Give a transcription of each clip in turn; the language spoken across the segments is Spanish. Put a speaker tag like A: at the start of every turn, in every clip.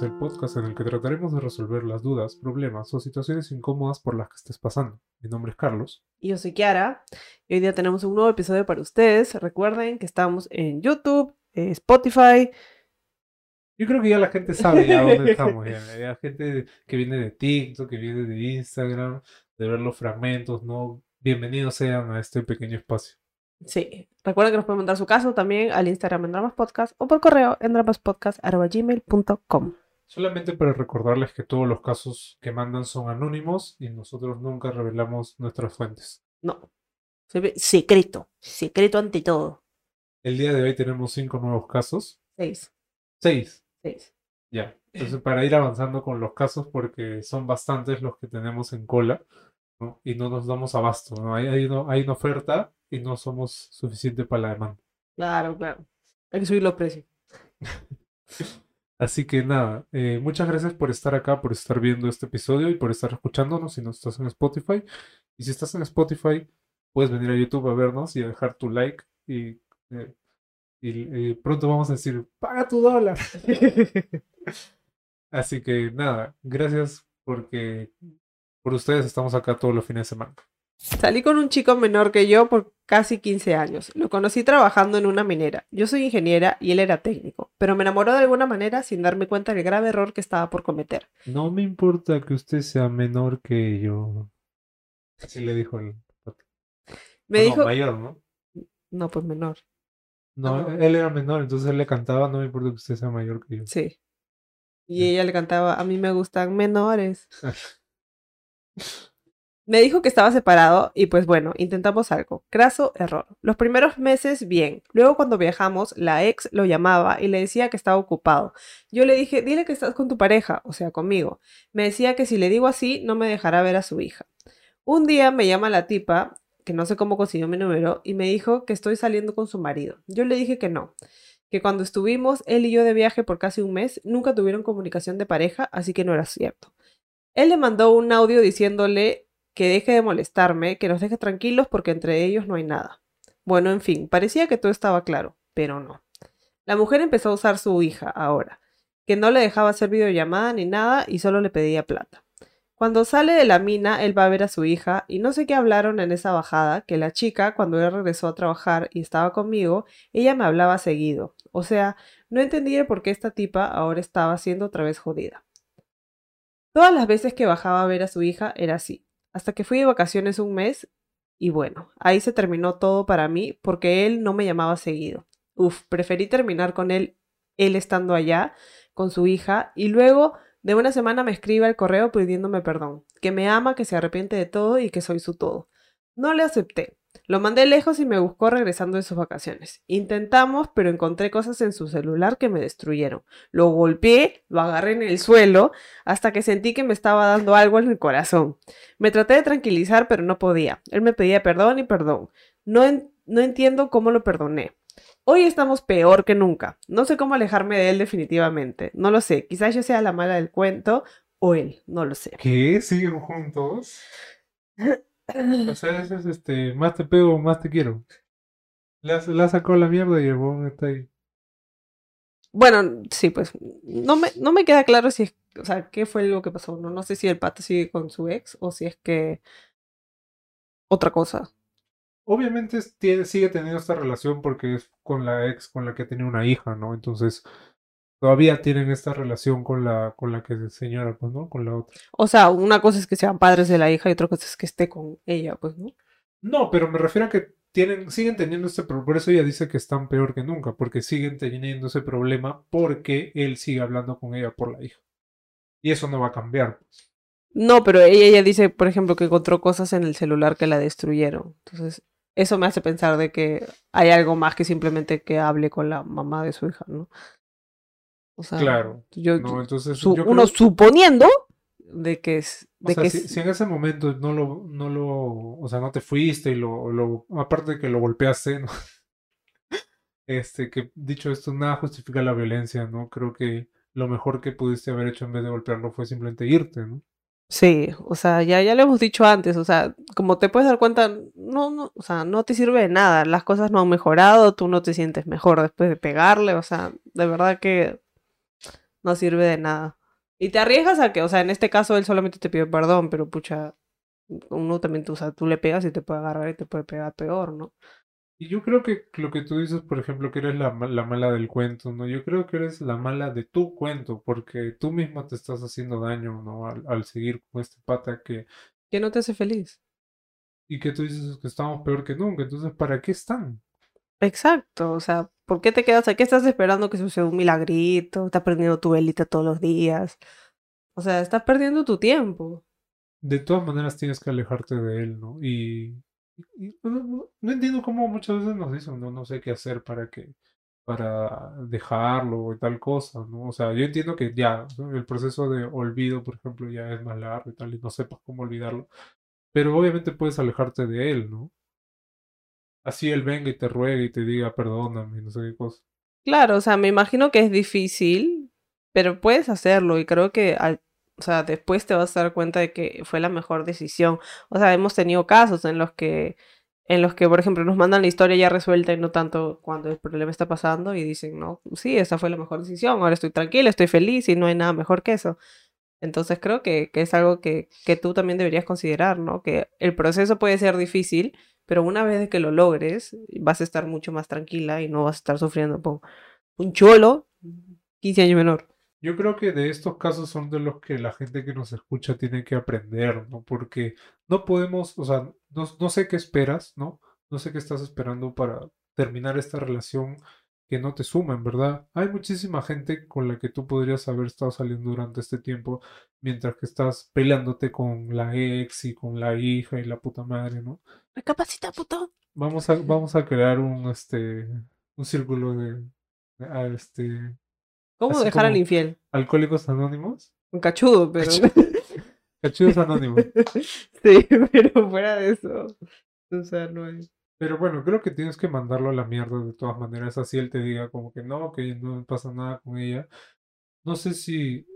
A: es el podcast en el que trataremos de resolver las dudas, problemas o situaciones incómodas por las que estés pasando. Mi nombre es Carlos.
B: Y yo soy Kiara. Y hoy día tenemos un nuevo episodio para ustedes. Recuerden que estamos en YouTube, eh, Spotify.
A: Yo creo que ya la gente sabe ya dónde estamos. Ya, ya gente que viene de TikTok, que viene de Instagram, de ver los fragmentos, ¿no? Bienvenidos sean a este pequeño espacio.
B: Sí, recuerden que nos pueden mandar su caso también al Instagram en Dramas Podcast o por correo en dramaspodcast.gmail.com.
A: Solamente para recordarles que todos los casos que mandan son anónimos y nosotros nunca revelamos nuestras fuentes.
B: No. Secreto. Secreto ante todo.
A: El día de hoy tenemos cinco nuevos casos.
B: Seis.
A: Seis.
B: Seis.
A: Ya. Entonces, para ir avanzando con los casos, porque son bastantes los que tenemos en cola, ¿no? Y no nos damos abasto, ¿no? Hay, hay, una- hay una oferta y no somos suficiente para la demanda.
B: Claro, claro. Hay que subir los precios.
A: Así que nada, eh, muchas gracias por estar acá, por estar viendo este episodio y por estar escuchándonos si no estás en Spotify. Y si estás en Spotify, puedes venir a YouTube a vernos y a dejar tu like y, eh, y, eh, pronto vamos a decir, paga tu dólar. Así que nada, gracias porque por ustedes estamos acá todos los fines de semana.
B: Salí con un chico menor que yo por casi 15 años. Lo conocí trabajando en una minera. Yo soy ingeniera y él era técnico, pero me enamoró de alguna manera sin darme cuenta del grave error que estaba por cometer.
A: No me importa que usted sea menor que yo. Así le dijo el...
B: Me
A: No,
B: dijo,
A: mayor, ¿no?
B: no, pues menor.
A: No, él era menor, entonces él le cantaba, no me importa que usted sea mayor que yo.
B: Sí. Y ella le cantaba, a mí me gustan menores. Me dijo que estaba separado y pues bueno, intentamos algo. Craso error. Los primeros meses bien. Luego cuando viajamos, la ex lo llamaba y le decía que estaba ocupado. Yo le dije, dile que estás con tu pareja, o sea, conmigo. Me decía que si le digo así, no me dejará ver a su hija. Un día me llama la tipa, que no sé cómo consiguió mi número, y me dijo que estoy saliendo con su marido. Yo le dije que no, que cuando estuvimos él y yo de viaje por casi un mes, nunca tuvieron comunicación de pareja, así que no era cierto. Él le mandó un audio diciéndole que deje de molestarme, que nos deje tranquilos porque entre ellos no hay nada. Bueno, en fin, parecía que todo estaba claro, pero no. La mujer empezó a usar su hija ahora, que no le dejaba hacer videollamada ni nada y solo le pedía plata. Cuando sale de la mina, él va a ver a su hija y no sé qué hablaron en esa bajada, que la chica, cuando él regresó a trabajar y estaba conmigo, ella me hablaba seguido. O sea, no entendía por qué esta tipa ahora estaba siendo otra vez jodida. Todas las veces que bajaba a ver a su hija era así, hasta que fui de vacaciones un mes y bueno, ahí se terminó todo para mí porque él no me llamaba seguido. Uf, preferí terminar con él, él estando allá, con su hija, y luego de una semana me escribe al correo pidiéndome perdón, que me ama, que se arrepiente de todo y que soy su todo. No le acepté. Lo mandé lejos y me buscó regresando de sus vacaciones. Intentamos, pero encontré cosas en su celular que me destruyeron. Lo golpeé, lo agarré en el suelo, hasta que sentí que me estaba dando algo en el corazón. Me traté de tranquilizar, pero no podía. Él me pedía perdón y perdón. No, en- no entiendo cómo lo perdoné. Hoy estamos peor que nunca. No sé cómo alejarme de él definitivamente. No lo sé. Quizás yo sea la mala del cuento o él. No lo sé.
A: ¿Qué? ¿Siguen juntos? O sea, ese es este, más te pego, más te quiero. Le has sacado la mierda y el huevón está ahí.
B: Bueno, sí, pues no me, no me queda claro si es, o sea, qué fue lo que pasó. No, no sé si el pato sigue con su ex o si es que otra cosa.
A: Obviamente tiene- sigue teniendo esta relación porque es con la ex con la que tiene una hija, ¿no? Entonces, todavía tienen esta relación con la, con la que señora, pues, ¿no? Con la otra.
B: O sea, una cosa es que sean padres de la hija y otra cosa es que esté con ella, pues, ¿no?
A: No, pero me refiero a que tienen, siguen teniendo este problema. Por eso ella dice que están peor que nunca, porque siguen teniendo ese problema porque él sigue hablando con ella por la hija. Y eso no va a cambiar. pues.
B: No, pero ella, ella dice, por ejemplo, que encontró cosas en el celular que la destruyeron. Entonces, eso me hace pensar de que hay algo más que simplemente que hable con la mamá de su hija, ¿no? O sea,
A: Claro.
B: yo,
A: No, entonces
B: su-
A: yo
B: uno suponiendo de que es,
A: O sea,
B: que
A: si,
B: es-
A: si en ese momento no lo, no lo, o sea, no te fuiste y lo, lo, aparte de que lo golpeaste, ¿no? Este, que dicho esto, nada justifica la violencia, ¿no? Creo que lo mejor que pudiste haber hecho en vez de golpearlo fue simplemente irte, ¿no?
B: Sí, o sea, ya, ya lo hemos dicho antes, o sea, como te puedes dar cuenta, no, no, o sea, no te sirve de nada, las cosas no han mejorado, tú no te sientes mejor después de pegarle, o sea, de verdad que no sirve de nada. Y te arriesgas a que, o sea, en este caso él solamente te pide perdón, pero pucha, uno también, tú, o sea, tú le pegas y te puede agarrar y te puede pegar peor, ¿no?
A: Y yo creo que lo que tú dices, por ejemplo, que eres la, la mala del cuento, ¿no? Yo creo que eres la mala de tu cuento, porque tú misma te estás haciendo daño, ¿no? Al, al seguir con este pata que,
B: Que no te hace feliz.
A: y que tú dices que estamos peor que nunca, entonces, ¿para qué están?
B: Exacto, o sea, ¿por qué te quedas aquí? ¿Estás esperando que suceda un milagrito? ¿Estás prendiendo tu velita todos los días? O sea, estás perdiendo tu tiempo.
A: De todas maneras tienes que alejarte de él, ¿no? Y, no, entiendo cómo muchas veces nos dicen, no, no sé qué hacer para que, para dejarlo y tal cosa, ¿no? O sea, yo entiendo que ya, el proceso de olvido, por ejemplo, ya es más largo y tal, y no sepas cómo olvidarlo, pero obviamente puedes alejarte de él, ¿no? Así él venga y te ruegue y te diga perdóname, no sé qué cosa.
B: Claro, o sea, me imagino que es difícil, pero puedes hacerlo y creo que al, o sea, después te vas a dar cuenta de que fue la mejor decisión. O sea, hemos tenido casos en los que, en los que, por ejemplo, nos mandan la historia ya resuelta y no tanto cuando el problema está pasando y dicen, no, sí, esa fue la mejor decisión, ahora estoy tranquila, estoy feliz y no hay nada mejor que eso. Entonces creo que, que es algo que, que tú también deberías considerar, ¿no? Que el proceso puede ser difícil, pero una vez que lo logres, vas a estar mucho más tranquila y no vas a estar sufriendo por un cholo 15 años menor.
A: Yo creo que de estos casos son de los que la gente que nos escucha tiene que aprender, ¿no? Porque no podemos, o sea, no, no sé qué esperas, ¿no? No sé qué estás esperando para terminar esta relación que no te suma, en verdad. Hay muchísima gente con la que tú podrías haber estado saliendo durante este tiempo, mientras que estás peleándote con la ex y con la hija y la puta madre, ¿no?
B: Recapacita, puto.
A: Vamos a, vamos a crear un, este, un círculo de, ah, este,
B: ¿Cómo dejar al infiel?
A: alcohólicos anónimos.
B: Un cachudo, pero.
A: Cachudos anónimos.
B: sí, pero fuera de eso. O sea, no hay.
A: Pero bueno, creo que tienes que mandarlo a la mierda de todas maneras, así él te diga como que no, que no pasa nada con ella. No sé si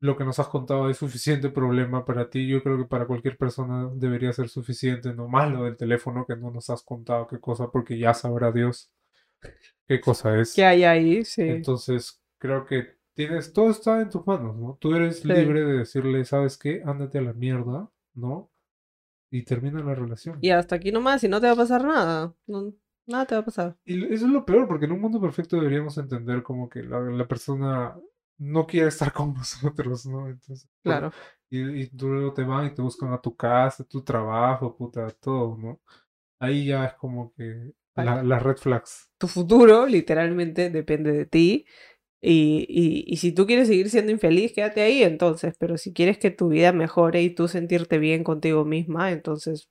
A: lo que nos has contado es suficiente problema para ti. Yo creo que para cualquier persona debería ser suficiente, no más lo del teléfono que no nos has contado qué cosa, porque ya sabrá Dios qué cosa es.
B: ¿Qué hay ahí? Sí.
A: Entonces, creo que tienes, todo está en tus manos, ¿no? Tú eres
B: Sí.
A: libre de decirle, ¿sabes qué? Ándate a la mierda, ¿no? Y termina la relación.
B: Y hasta aquí nomás, y no te va a pasar nada. No, nada te va a pasar.
A: Y eso es lo peor, porque en un mundo perfecto deberíamos entender como que la, la persona no quiere estar con nosotros, ¿no? Entonces, por-
B: Claro.
A: y, y tú luego te van y te buscan a tu casa, tu trabajo, puta, todo, ¿no? Ahí ya es como que la- las red flags.
B: Tu futuro, literalmente, depende de ti. Y, y, y si tú quieres seguir siendo infeliz, quédate ahí entonces. Pero si quieres que tu vida mejore y tú sentirte bien contigo misma, entonces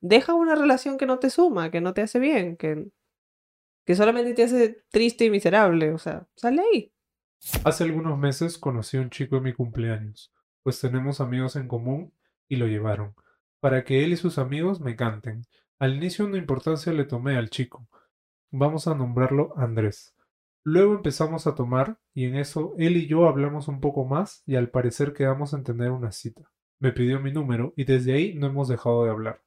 B: deja una relación que no te suma, que no te hace bien, que, que solamente te hace triste y miserable. O sea, sale ahí.
A: Hace algunos meses conocí a un chico en mi cumpleaños, pues tenemos amigos en común y lo llevaron, para que él y sus amigos me canten. Al inicio una importancia le tomé al chico. Vamos a nombrarlo Andrés. Luego empezamos a tomar y en eso él y yo hablamos un poco más y al parecer quedamos en tener una cita. Me pidió mi número y desde ahí no hemos dejado de hablar.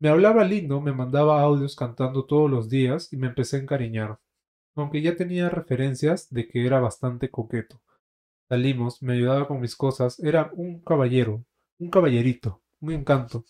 A: Me hablaba lindo, me mandaba audios cantando todos los días y me empecé a encariñar aunque ya tenía referencias de que era bastante coqueto. Salimos, me ayudaba con mis cosas, era un caballero, un caballerito, un encanto.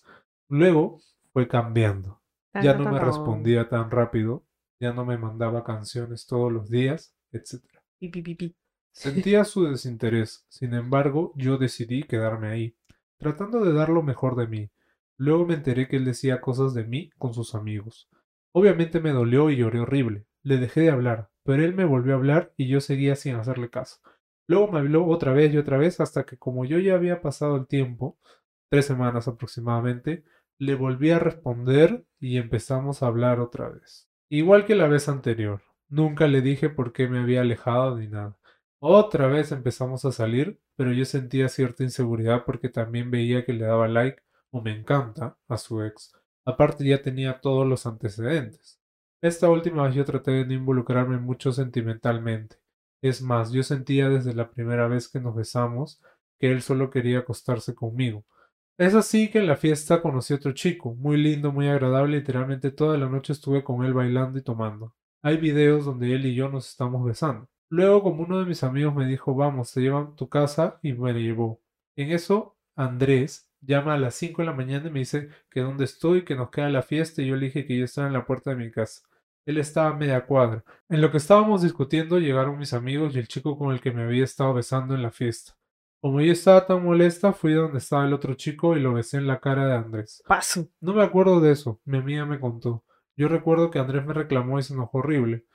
A: Luego fue cambiando. Ya no me respondía tan rápido, ya no me mandaba canciones todos los días, etc.
B: Pi, pi, pi, pi.
A: Sentía su desinterés, sin embargo, yo decidí quedarme ahí, tratando de dar lo mejor de mí. Luego me enteré que él decía cosas de mí con sus amigos. Obviamente me dolió y lloré horrible. Le dejé de hablar, pero él me volvió a hablar y yo seguía sin hacerle caso. Luego me habló otra vez y otra vez hasta que como yo ya había pasado el tiempo, tres semanas aproximadamente, le volví a responder y empezamos a hablar otra vez. Igual que la vez anterior. Nunca le dije por qué me había alejado ni nada. Otra vez empezamos a salir, pero yo sentía cierta inseguridad porque también veía que le daba like o me encanta a su ex. Aparte ya tenía todos los antecedentes. Esta última vez yo traté de no involucrarme mucho sentimentalmente. Es más, yo sentía desde la primera vez que nos besamos que él solo quería acostarse conmigo. Es así que en la fiesta conocí a otro chico, muy lindo, muy agradable, literalmente toda la noche estuve con él bailando y tomando. Hay videos donde él y yo nos estamos besando. Luego, como uno de mis amigos me dijo, vamos, te llevan a tu casa y me llevó. En eso, Andrés llama a las 5 de la mañana y me dice que dónde estoy, que nos queda la fiesta y yo le dije que yo estaba en la puerta de mi casa. Él estaba a media cuadra. En lo que estábamos discutiendo llegaron mis amigos y el chico con el que me había estado besando en la fiesta. Como yo estaba tan molesta, fui donde estaba el otro chico y lo besé en la cara de Andrés.
B: Paso.
A: No me acuerdo de eso, mi amiga me contó. Yo recuerdo que Andrés me reclamó y se enojó horrible.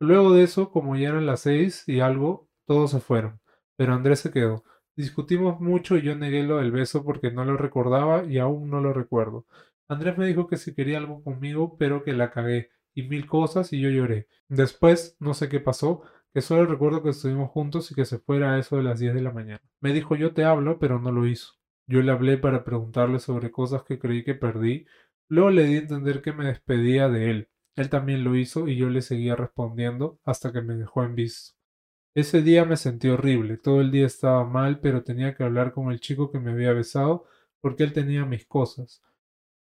A: Luego de eso, como ya eran las seis y algo, todos se fueron, pero Andrés se quedó. Discutimos mucho y yo negué lo del beso porque no lo recordaba y aún no lo recuerdo. Andrés me dijo que si quería algo conmigo, pero que la cagué y mil cosas y yo lloré. Después, no sé qué pasó, que solo recuerdo que estuvimos juntos y que se fuera a eso de las 10 de la mañana. Me dijo yo te hablo, pero no lo hizo. Yo le hablé para preguntarle sobre cosas que creí que perdí. Luego le di a entender que me despedía de él. Él también lo hizo y yo le seguía respondiendo hasta que me dejó en visto. Ese día me sentí horrible, todo el día estaba mal, pero tenía que hablar con el chico que me había besado porque él tenía mis cosas.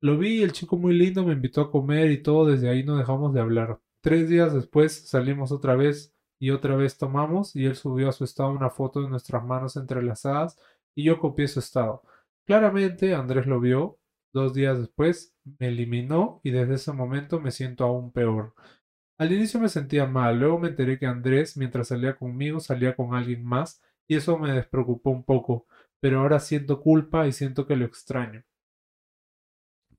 A: Lo vi y el chico muy lindo me invitó a comer y todo, desde ahí no dejamos de hablar. Tres días después salimos otra vez y otra vez tomamos y él subió a su estado una foto de nuestras manos entrelazadas y yo copié su estado. Claramente Andrés lo vio, dos días después me eliminó y desde ese momento me siento aún peor. Al inicio me sentía mal, luego me enteré que Andrés, mientras salía conmigo, salía con alguien más y eso me despreocupó un poco, pero ahora siento culpa y siento que lo extraño.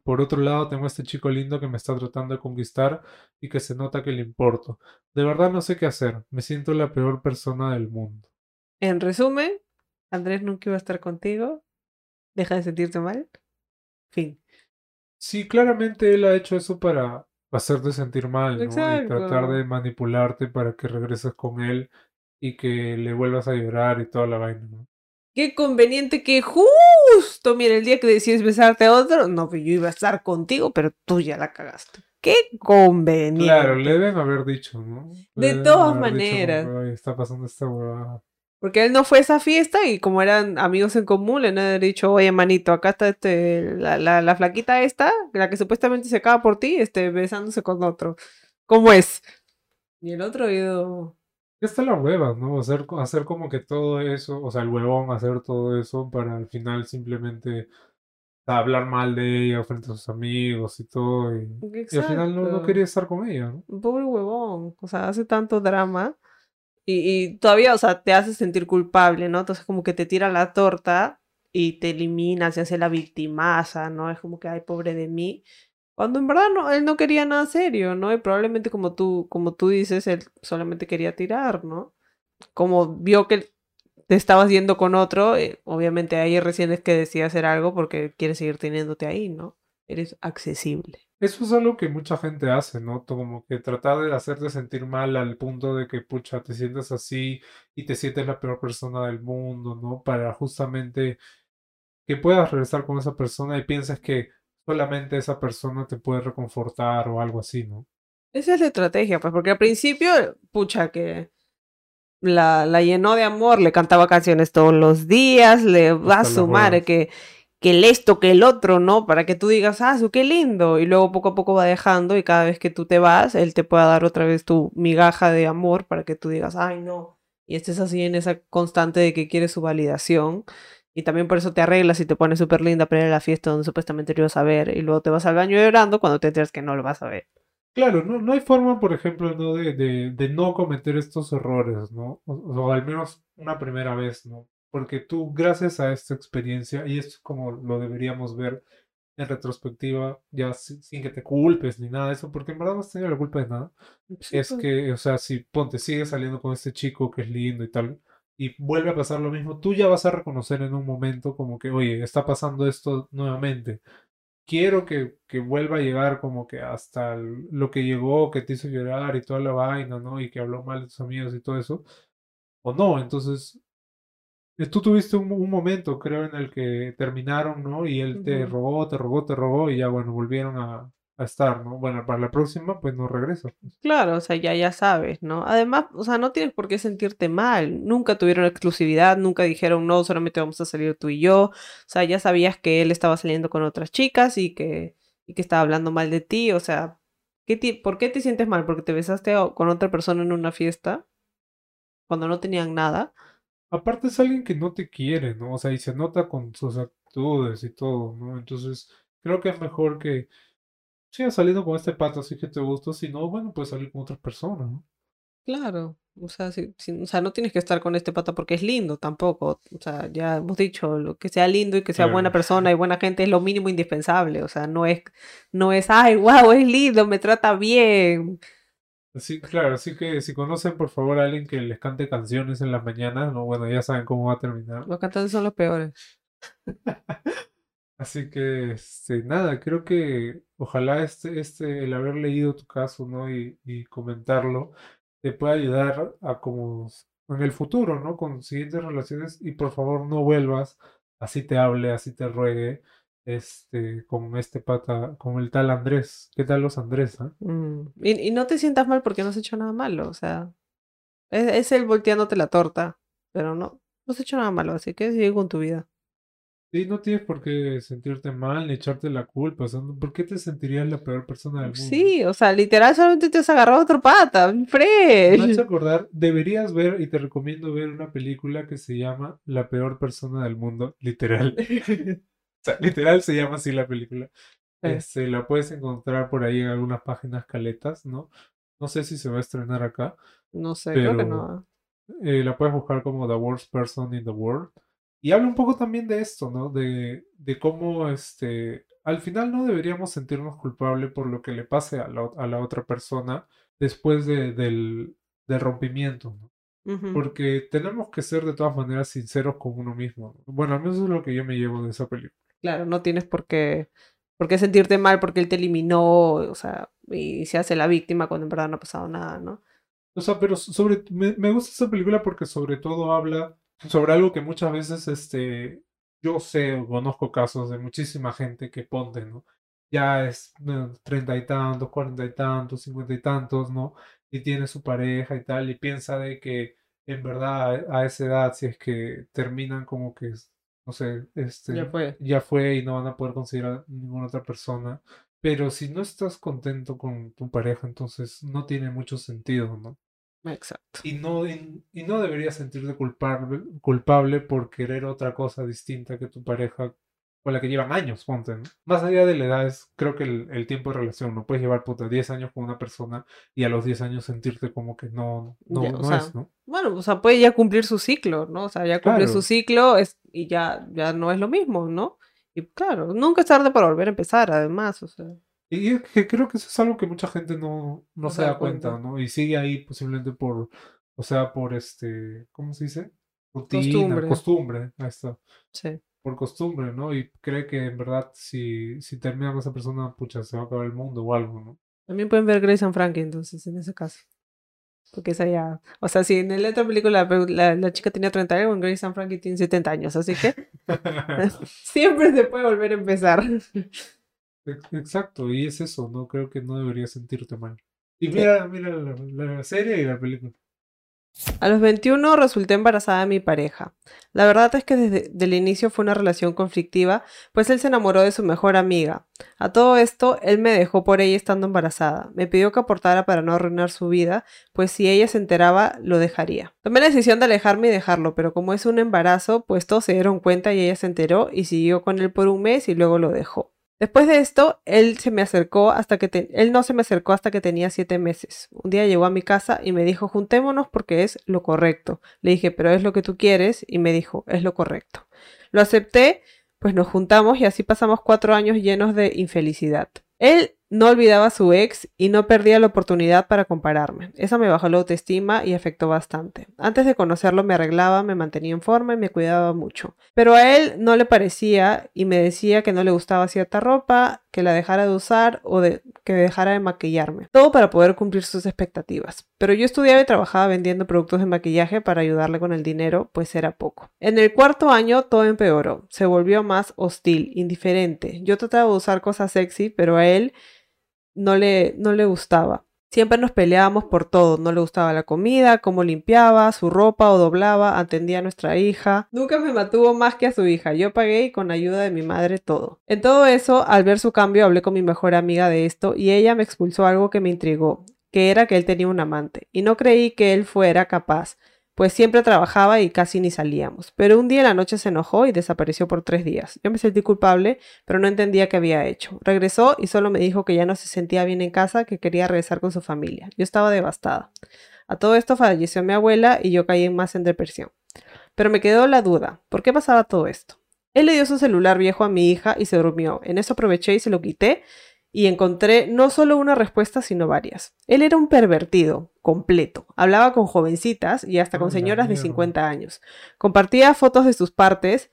A: Por otro lado, tengo a este chico lindo que me está tratando de conquistar y que se nota que le importo. De verdad no sé qué hacer. Me siento la peor persona del mundo.
B: En resumen, Andrés nunca iba a estar contigo. Deja de sentirte mal. Fin.
A: Sí, claramente él ha hecho eso para hacerte sentir mal, ¿no? Y tratar de manipularte para que regreses con él y que le vuelvas a llorar y toda la vaina, ¿no?
B: Qué conveniente que justo, mira, el día que decides besarte a otro, no, que yo iba a estar contigo, pero tú ya la cagaste. Qué conveniente.
A: Claro, le deben haber dicho, ¿no? Le
B: De todas
A: dicho
B: maneras.
A: que, "Oye, está pasando esta huevada.
B: Porque él no fue a esa fiesta y como eran amigos en común, le han dicho, oye, manito, acá está este, la, la, la flaquita esta, la que supuestamente se acaba por ti, este, besándose con otro. ¿Cómo es? Y el otro ha ido...
A: Ya está la hueva, ¿no? Hacer, co- hacer como que todo eso, o sea, el huevón hacer todo eso para al final simplemente hablar mal de ella frente a sus amigos y todo. Y, y al final no, no quería estar con ella, ¿no?
B: Un pobre huevón, o sea, hace tanto drama y, y todavía, o sea, te hace sentir culpable, ¿no? Entonces como que te tira la torta y te elimina, se hace la victimaza, ¿no? Es como que, ay, pobre de mí. Cuando en verdad no, él no quería nada serio, ¿no? Y probablemente como tú, como tú dices, él solamente quería tirar, ¿no? Como vio que te estabas yendo con otro, eh, obviamente ahí recién es que decide hacer algo porque quiere seguir teniéndote ahí, ¿no? Eres accesible.
A: Eso es algo que mucha gente hace, ¿no? Como que tratar de hacerte sentir mal al punto de que, pucha, te sientes así y te sientes la peor persona del mundo, ¿no? Para justamente que puedas regresar con esa persona y pienses que solamente esa persona te puede reconfortar o algo así, ¿no?
B: Esa es la estrategia, pues, porque al principio, pucha, que la, la llenó de amor, le cantaba canciones todos los días, le va a
A: Hasta las
B: su madre
A: huevas.
B: que, que el esto, que el otro, ¿no? Para que tú digas, ah, su qué lindo. Y luego poco a poco va dejando y cada vez que tú te vas, él te pueda dar otra vez tu migaja de amor para que tú digas, ay, no. Y estés así en esa constante de que quieres su validación. Y también por eso te arreglas y te pones súper linda para ir a la fiesta donde supuestamente lo ibas a ver. Y luego te vas al baño llorando cuando te enteras que no lo vas a ver.
A: Claro, no, no hay forma, por ejemplo, ¿no? de, de, de no cometer estos errores, ¿no? O, o al menos una primera vez, ¿no? Porque tú, gracias a esta experiencia, y esto es como lo deberíamos ver en retrospectiva, ya sin, sin que te culpes ni nada de eso, porque en verdad no has tenido la culpa de nada.
B: Sí,
A: Es
B: pues.
A: que, o sea, si ponte, sigues saliendo con este chico que es lindo y tal, y vuelve a pasar lo mismo, tú ya vas a reconocer en un momento como que, oye, está pasando esto nuevamente quiero que, que vuelva a llegar como que hasta el- lo que llegó, que te hizo llorar y toda la vaina, ¿no? Y que habló mal de tus amigos y todo eso, o no. Entonces, eh, tú tuviste un, un momento, creo, en el que terminaron, ¿no? Y él te
B: Ujú.
A: rogó, te rogó, te rogó y ya, bueno, volvieron a, a estar, ¿no? Bueno, para la próxima, pues no regresa. pues.
B: Claro, o sea, ya, ya sabes, ¿no? Además, o sea, no tienes por qué sentirte mal. Nunca tuvieron exclusividad, nunca dijeron, no, solamente vamos a salir tú y yo. O sea, ya sabías que él estaba saliendo con otras chicas y que, y que estaba hablando mal de ti. O sea, ¿qué ti- ¿por qué te sientes mal? ¿Porque te besaste con otra persona en una fiesta? cuando no tenían nada.
A: Aparte es alguien que no te quiere, ¿no? O sea, y se nota con sus actitudes y todo, ¿no? Entonces, creo que es mejor que sigas saliendo con este pato así que te gusta, si no, bueno, puedes salir con otras personas, ¿no?
B: Claro, o sea, si, si- o sea, no tienes que estar con este pata porque es lindo tampoco. O sea, ya hemos dicho, lo que sea lindo y que sea buena
A: Claro.
B: persona y buena gente es lo mínimo indispensable. O sea, no es, no es, ay, wow, es lindo, me trata bien.
A: Así, claro, así que si conocen por favor a alguien que les cante canciones en las mañanas, no, bueno, ya saben cómo va a terminar.
B: Los cantantes son los peores.
A: Así que, este, nada, creo que ojalá este, este, el haber leído tu caso, ¿no? Y, comentarlo, te pueda ayudar a como en el futuro, ¿no? Con siguientes relaciones y por favor no vuelvas, así te hable, así te ruegue, este, con este pata, con el tal Andrés. ¿Qué tal los Andrés?
B: Mm, Y, no te sientas mal porque no has hecho nada malo. O sea, es, es él volteándote la torta, pero no, no has hecho nada malo, así que sigue con tu vida.
A: Sí, no tienes por qué sentirte mal ni echarte la culpa, o sea, ¿por qué te sentirías la peor persona del mundo?
B: Sí, o sea, literal solamente te has agarrado otro pata,
A: Me
B: fresh.
A: hecho acordar, deberías ver y te recomiendo ver una película que se llama La peor persona del mundo, literal. O sea, literal se llama así la película.
B: Sí.
A: Este, la puedes encontrar por ahí en algunas páginas caletas, ¿no? No sé si se va a estrenar acá.
B: No sé, creo que
A: Pero-
B: no.
A: Eh, la puedes buscar como The Worst Person in the World. Y habla un poco también de esto, ¿no? De, de cómo este, al final no deberíamos sentirnos culpables por lo que le pase a la, a la otra persona después de- del, del rompimiento, ¿no? Porque tenemos que ser de todas maneras sinceros con uno mismo. ¿no? Bueno, al menos eso es lo que yo me llevo de esa película.
B: Claro, no tienes por qué, por qué sentirte mal porque él te eliminó, o sea, y se hace la víctima cuando en verdad no ha pasado nada, ¿no?
A: O sea, pero sobre, me, me gusta esa película porque sobre todo habla sobre algo que muchas veces, este, yo sé o conozco casos de muchísima gente que ponte, ¿no? Ya es bueno, treinta y tantos, cuarenta y tantos, cincuenta y tantos, ¿no? Y tiene su pareja y tal, y piensa de que en verdad a, a esa edad, si es que terminan como que, no sé, este,
B: Ya fue.
A: ya fue y no van a poder considerar ninguna otra persona. Pero si no estás contento con tu pareja, entonces no tiene mucho sentido, ¿no?
B: Exacto.
A: Y no, y, y no deberías sentirte culpable, culpable por querer otra cosa distinta que tu pareja con la que llevan años, ponte, ¿no? Más allá de la edad, es creo que el, el tiempo de relación, no puedes llevar puta 10 años con una persona y a los 10 años sentirte como que no, no,
B: Ya,
A: no
B: sea,
A: es, ¿no?
B: Bueno, o sea, puede ya cumplir su ciclo, ¿no? O sea, ya cumplió
A: Claro.
B: su ciclo es, y ya, ya no es lo mismo, ¿no? Y claro, nunca es tarde para volver a empezar, además, o sea.
A: Y es que creo que eso es algo que mucha gente no, no
B: No
A: se da
B: da
A: cuenta,
B: cuenta.
A: ¿no? Y sigue ahí posiblemente por, o sea, por este, ¿cómo se dice? Rutina,
B: Costumbre.
A: costumbre, ahí está.
B: Sí.
A: por costumbre, ¿no? Y cree que en verdad si, si termina con esa persona, pucha, se va a acabar el mundo o algo, ¿no?
B: También pueden ver Grace and Frankie, entonces, en ese caso. Porque esa ya. O sea, si en la otra película la, la- la chica tenía 30 años, en Grace and Frankie tiene 70 años, así que siempre se puede volver a empezar.
A: Ex- Exacto, y es eso, ¿no? Creo que no deberías sentirte mal. Y mira, mira la, la serie y la película.
B: A los 21 resulté embarazada de mi pareja. La verdad es que desde el inicio fue una relación conflictiva, pues él se enamoró de su mejor amiga. A todo esto, él me dejó por ella estando embarazada. Me pidió que aportara para no arruinar su vida, pues si ella se enteraba, lo dejaría. Tomé la decisión de alejarme y dejarlo, pero como es un embarazo, pues todos se dieron cuenta y ella se enteró y siguió con él por un mes y luego lo dejó. Después de esto, él se me acercó hasta que él no se me acercó hasta que tenía siete meses. Un día llegó a mi casa y me dijo juntémonos porque es lo correcto. Le dije, pero es lo que tú quieres y me dijo, es lo correcto. Lo acepté, pues nos juntamos y así pasamos cuatro años llenos de infelicidad. Él no olvidaba a su ex y no perdía la oportunidad para compararme. Eso me bajó la autoestima y afectó bastante. Antes de conocerlo me arreglaba, me mantenía en forma y me cuidaba mucho. Pero a él no le parecía y me decía que no le gustaba cierta ropa, que la dejara de usar o que dejara de maquillarme. Todo para poder cumplir sus expectativas. Pero yo estudiaba y trabajaba vendiendo productos de maquillaje para ayudarle con el dinero, pues era poco. En el cuarto año todo empeoró. Se volvió más hostil, indiferente. Yo trataba de usar cosas sexy, pero a él no le, no le gustaba. Siempre nos peleábamos por todo. No le gustaba la comida, cómo limpiaba, su ropa o doblaba, atendía a nuestra hija. Nunca me mantuvo más que a su hija. Yo pagué y con ayuda de mi madre todo. En todo eso, al ver su cambio, hablé con mi mejor amiga de esto y ella me expulsó algo que me intrigó, que era que él tenía un amante. Y no creí que él fuera capaz. Pues siempre trabajaba y casi ni salíamos. Pero un día en la noche se enojó y desapareció por tres días. Yo me sentí culpable, pero no entendía qué había hecho. Regresó y solo me dijo que ya no se sentía bien en casa, que quería regresar con su familia. Yo estaba devastada. A todo esto falleció mi abuela y yo caí más en depresión. Pero me quedó la duda, ¿por qué pasaba todo esto? Él le dio su celular viejo a mi hija y se durmió. En eso aproveché y se lo quité y encontré no solo una respuesta, sino varias. Él era un pervertido, completo. Hablaba con jovencitas y hasta con
A: Ah,
B: señoras de
A: mierda.
B: 50 años. Compartía fotos de sus partes,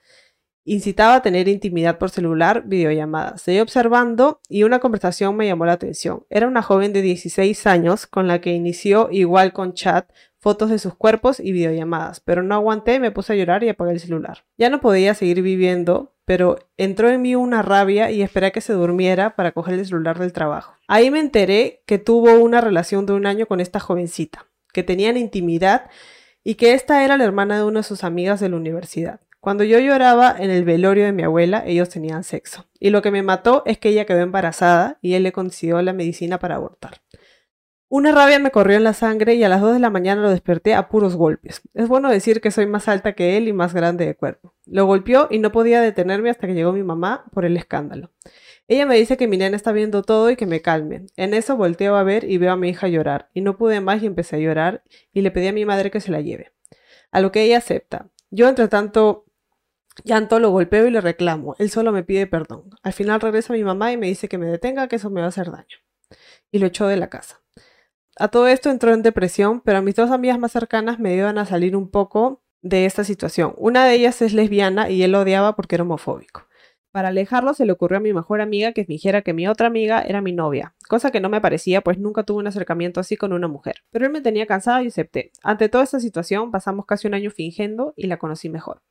B: incitaba a tener intimidad por celular, videollamadas. Seguí observando y una conversación me llamó la atención. Era una joven de 16 años con la que inició igual con chat, fotos de sus cuerpos y videollamadas, pero no aguanté, me puse a llorar y apagué el celular. Ya no podía seguir viviendo, pero entró en mí una rabia y esperé a que se durmiera para coger el celular del trabajo. Ahí me enteré que tuvo una relación de un año con esta jovencita, que tenían intimidad y que esta era la hermana de una de sus amigas de la universidad. Cuando yo lloraba en el velorio de mi abuela, ellos tenían sexo. Y lo que me mató es que ella quedó embarazada y él le consiguió la medicina para abortar. Una rabia me corrió en la sangre y a las 2 de la mañana lo desperté a puros golpes. Es bueno decir que soy más alta que él y más grande de cuerpo. Lo golpeó y no podía detenerme hasta que llegó mi mamá por el escándalo. Ella me dice que mi nena está viendo todo y que me calme. En eso volteo a ver y veo a mi hija llorar. Y no pude más y empecé a llorar y le pedí a mi madre que se la lleve. A lo que ella acepta. Yo, entre tanto llanto, lo golpeo y le reclamo. Él solo me pide perdón. Al final regresa mi mamá y me dice que me detenga, que eso me va a hacer daño. Y lo echó de la casa. A todo esto entró en depresión, pero mis dos amigas más cercanas me ayudan a salir un poco de esta situación. Una de ellas es lesbiana y él lo odiaba porque era homofóbico. Para alejarlo se le ocurrió a mi mejor amiga que fingiera que mi otra amiga era mi novia, cosa que no me parecía pues nunca tuve un acercamiento así con una mujer. Pero él me tenía cansada y acepté. Ante toda esta situación pasamos casi un año fingiendo y la conocí mejor.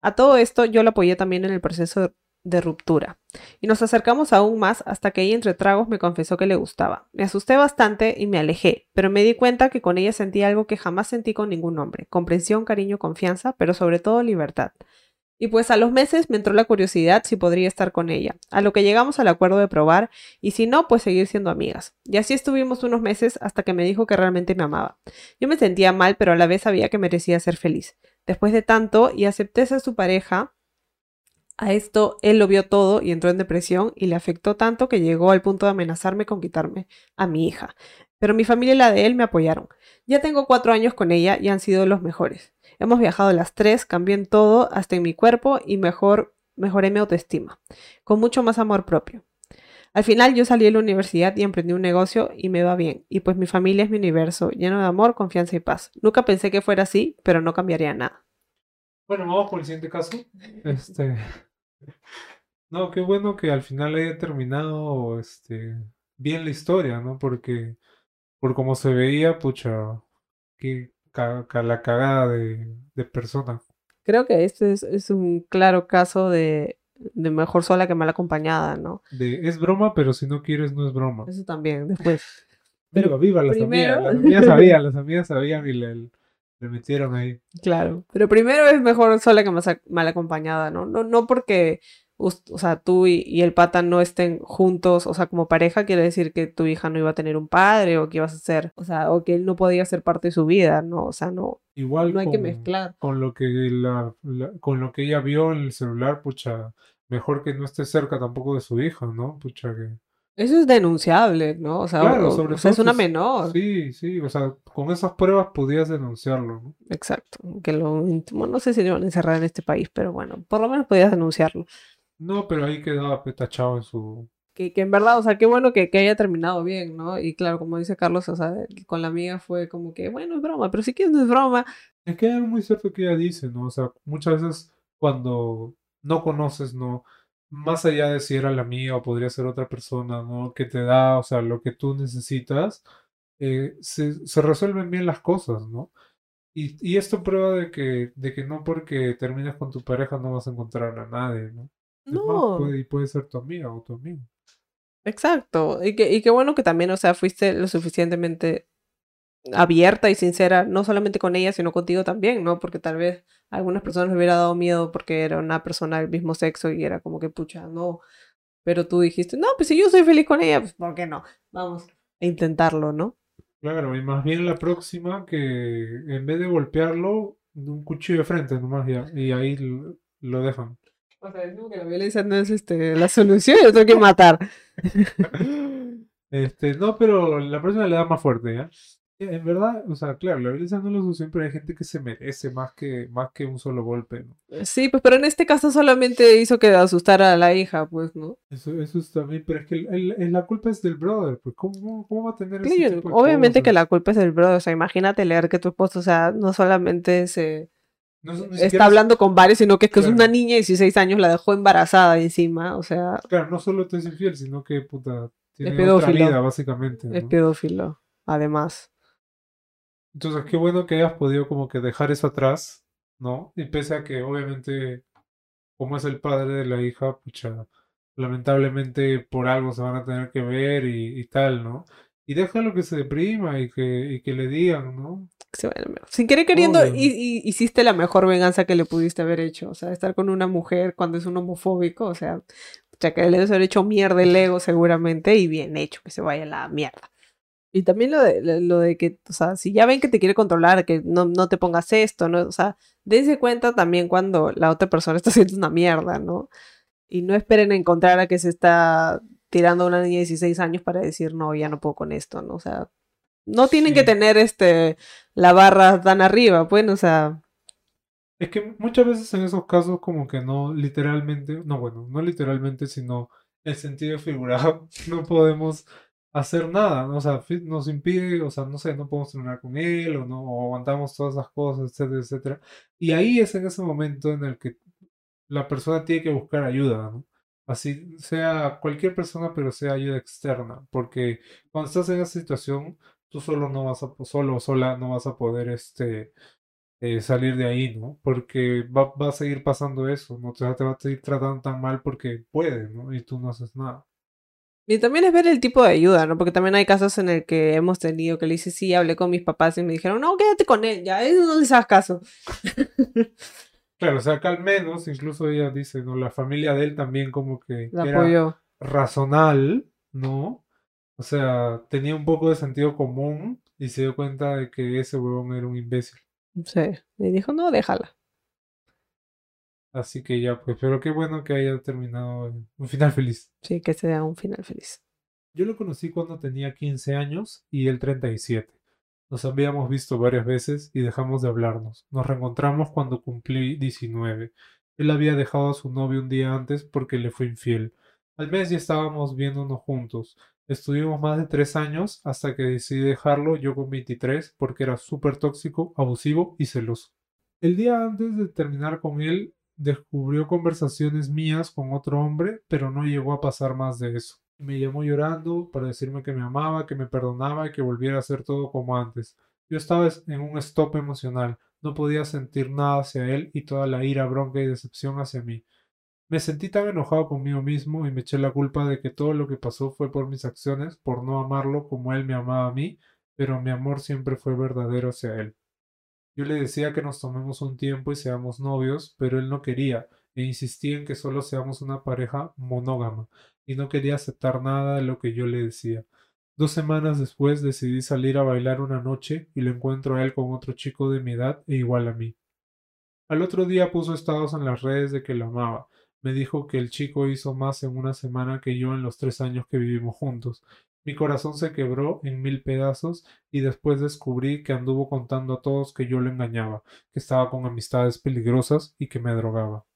B: A todo esto yo la apoyé también en el proceso de ruptura. Y nos acercamos aún más hasta que ella entre tragos me confesó que le gustaba. Me asusté bastante y me alejé, pero me di cuenta que con ella sentí algo que jamás sentí con ningún hombre. Comprensión, cariño, confianza, pero sobre todo libertad. Y pues a los meses me entró la curiosidad si podría estar con ella, a lo que llegamos al acuerdo de probar y si no, pues seguir siendo amigas. Y así estuvimos unos meses hasta que me dijo que realmente me amaba. Yo me sentía mal, pero a la vez sabía que merecía ser feliz. Después de tanto y acepté ser su pareja, a esto él lo vio todo y entró en depresión y le afectó tanto que llegó al punto de amenazarme con quitarme a mi hija. Pero mi familia y la de él me apoyaron. Ya tengo cuatro años con ella y han sido los mejores. Hemos viajado las tres, cambié en todo, hasta en mi cuerpo y mejor, mejoré mi autoestima, con mucho más amor propio. Al final yo salí de la universidad y emprendí un negocio y me va bien. Y pues mi familia es mi universo, lleno de amor, confianza y paz. Nunca pensé que fuera así, pero no cambiaría nada.
A: Bueno, vamos por el siguiente caso. Este. No, qué bueno que al final haya terminado este, bien la historia, ¿no? Porque por como se veía, pucha, ca- ca- la cagada de, de persona.
B: Creo que este es, es un claro caso de, de mejor sola que mal acompañada, ¿no?
A: De, es broma, pero si no quieres, no es broma.
B: Eso también, después.
A: Viva, viva las
B: primero-
A: amigas. Las amigas sabían, las amigas sabían y le, le metieron ahí.
B: Claro. Pero primero es mejor sola que más- mal acompañada, ¿no? No, no porque, o sea, tú y, y el pata no estén juntos, o sea, como pareja, quiere decir que tu hija no iba a tener un padre o que ibas a ser, o sea, o que él no podía ser parte de su vida, ¿no? O sea, no,
A: Igual
B: no hay que
A: con-
B: mezclar.
A: con lo que la, la- con lo que ella vio en el celular, pucha, mejor que no esté cerca tampoco de su hija, ¿no? Pucha que.
B: Eso es denunciable, ¿no? O sea,
A: Claro,
B: o-
A: sobre
B: o sea, es una
A: si-
B: menor.
A: Sí, sí, o sea, con esas pruebas podías denunciarlo, ¿no?
B: Exacto. Que lo íntimo, no sé si lo van a encerrar en este país, pero bueno, por lo menos podías denunciarlo.
A: No, pero ahí quedaba petachado en su.
B: Que, que en verdad, o sea, qué bueno que, que haya terminado bien, ¿no? Y claro, como dice Carlos, o sea, con la amiga fue como que, bueno, es broma, pero si quieres no es broma.
A: Es que es muy cierto que ella dice, ¿no? O sea, muchas veces cuando no conoces, ¿no? Más allá de si era la amiga o podría ser otra persona, ¿no? Que te da, o sea, lo que tú necesitas, eh, se, se resuelven bien las cosas, ¿no? Y, y esto prueba de que, de que no porque termines con tu pareja no vas a encontrar a nadie, ¿no? Es más,
B: No,
A: puede, y puede ser tu amiga o tu amigo.
B: exacto. Y que, y qué bueno que también, o sea, fuiste lo suficientemente abierta y sincera, no solamente con ella, sino contigo también, ¿no? Porque tal vez a algunas personas les hubiera dado miedo porque era una persona del mismo sexo y era como que, pucha, no. Pero tú dijiste, no, pues si yo soy feliz con ella, pues ¿por qué no? Vamos a intentarlo, ¿no?
A: Claro, y más bien la próxima que en vez de golpearlo, un cuchillo de frente nomás ya, y ahí lo, lo dejan.
B: O sea, decimos que la violencia no es este, la solución y lo tengo que matar.
A: Este, no, pero la próxima le da más fuerte, ¿ya? En verdad, o sea, claro, la violencia no es lo suficiente, pero hay gente que se merece más que, más que un solo golpe, ¿no?
B: Sí, pues, pero en este caso solamente hizo que asustara a la hija, pues, ¿no?
A: Eso, eso es también, pero es que el- el- la culpa es del brother, pues ¿cómo, cómo va a tener ese
B: Claro,
A: tipo de
B: obviamente que la culpa es del brother, o sea, imagínate leer que tu esposo, o sea, no solamente se
A: No, es-
B: está
A: es-
B: hablando con varios, sino que es que es una niña de 16 años, la dejó embarazada encima, o sea,
A: Claro, no solo te es infiel, sino que, puta, tiene otra
B: pedófilo.
A: vida, básicamente,
B: es pedófilo, además.
A: Entonces, qué bueno que hayas podido como que dejar eso atrás, ¿no? Y pese a que obviamente, como es el padre de la hija, pucha, lamentablemente por algo se van a tener que ver y, y tal, ¿no? Y déjalo que se deprima y que, y que le digan, ¿no?
B: Sí, bueno, mira, sin querer queriendo, hi- hiciste la mejor venganza que le pudiste haber hecho. O sea, estar con una mujer cuando es un homofóbico, o sea, ya que le debes haber hecho mierda el ego seguramente y bien hecho, que se vaya a la mierda. Y también lo de, lo- de que, o sea, si ya ven que te quiere controlar, que no, no te pongas esto, ¿no? O sea, dense cuenta también cuando la otra persona está haciendo una mierda, ¿no? Y no esperen encontrar a que se está tirando a una niña de 16 años para decir, no, ya no puedo con esto, ¿no? O sea, no tienen que tener este la barra tan arriba, pues, o sea,
A: Es que muchas veces en esos casos como que no literalmente, no bueno, no literalmente, sino en sentido figurado, no podemos hacer nada, ¿no? O sea, nos impide, o sea, no sé, no podemos terminar con él o no, o aguantamos todas esas cosas, etcétera, etcétera. Y ahí es en ese momento en el que la persona tiene que buscar ayuda, ¿no? Así sea cualquier persona, pero sea ayuda externa, porque cuando estás en esa situación, tú solo no vas a, solo o sola no vas a poder, este eh, salir de ahí, ¿no? Porque va, va a seguir pasando eso, ¿no? Te, te va a seguir tratando tan mal porque puede, ¿no? Y tú no haces nada.
B: Y también es ver el tipo de ayuda, ¿no? Porque también hay casos en el que hemos tenido que le dice, sí, hablé con mis papás y me dijeron, no, quédate con él, ya, no les hagas caso.
A: Claro, o sea, que al menos, incluso ella dice, ¿no? La familia de él también como que
B: La
A: era
B: apoyó.
A: razonal, ¿no? O sea, tenía un poco de sentido común y se dio cuenta de que ese huevón era un imbécil.
B: Sí. Y dijo, no, déjala.
A: Así que ya, pues, pero qué bueno que haya terminado un final feliz.
B: Sí, que sea un final feliz.
A: Yo lo conocí cuando tenía 15 años y él 37. Nos habíamos visto varias veces y dejamos de hablarnos. Nos reencontramos cuando cumplí 19. Él había dejado a su novio un día antes porque le fue infiel. Al mes ya estábamos viéndonos juntos. Estuvimos más de tres años hasta que decidí dejarlo yo con 23 porque era súper tóxico, abusivo y celoso. El día antes de terminar con él, descubrió conversaciones mías con otro hombre, pero no llegó a pasar más de eso. Me llamó llorando para decirme que me amaba, que me perdonaba y que volviera a hacer todo como antes. Yo estaba es- en un stop emocional, no podía sentir nada hacia él y toda la ira, bronca y decepción hacia mí. Me sentí tan enojado conmigo mismo y me eché la culpa de que todo lo que pasó fue por mis acciones, por no amarlo como él me amaba a mí, pero mi amor siempre fue verdadero hacia él. Yo le decía que nos tomemos un tiempo y seamos novios, pero él no quería, e insistía en que solo seamos una pareja monógama, y no quería aceptar nada de lo que yo le decía. Dos semanas después decidí salir a bailar una noche y lo encuentro a él con otro chico de mi edad e igual a mí. Al otro día puso estados en las redes de que lo amaba. Me dijo que el chico hizo más en una semana que yo en los tres años que vivimos juntos. Mi corazón se quebró en mil pedazos y después descubrí que anduvo contando a todos que yo lo engañaba, que estaba con amistades peligrosas y que me drogaba.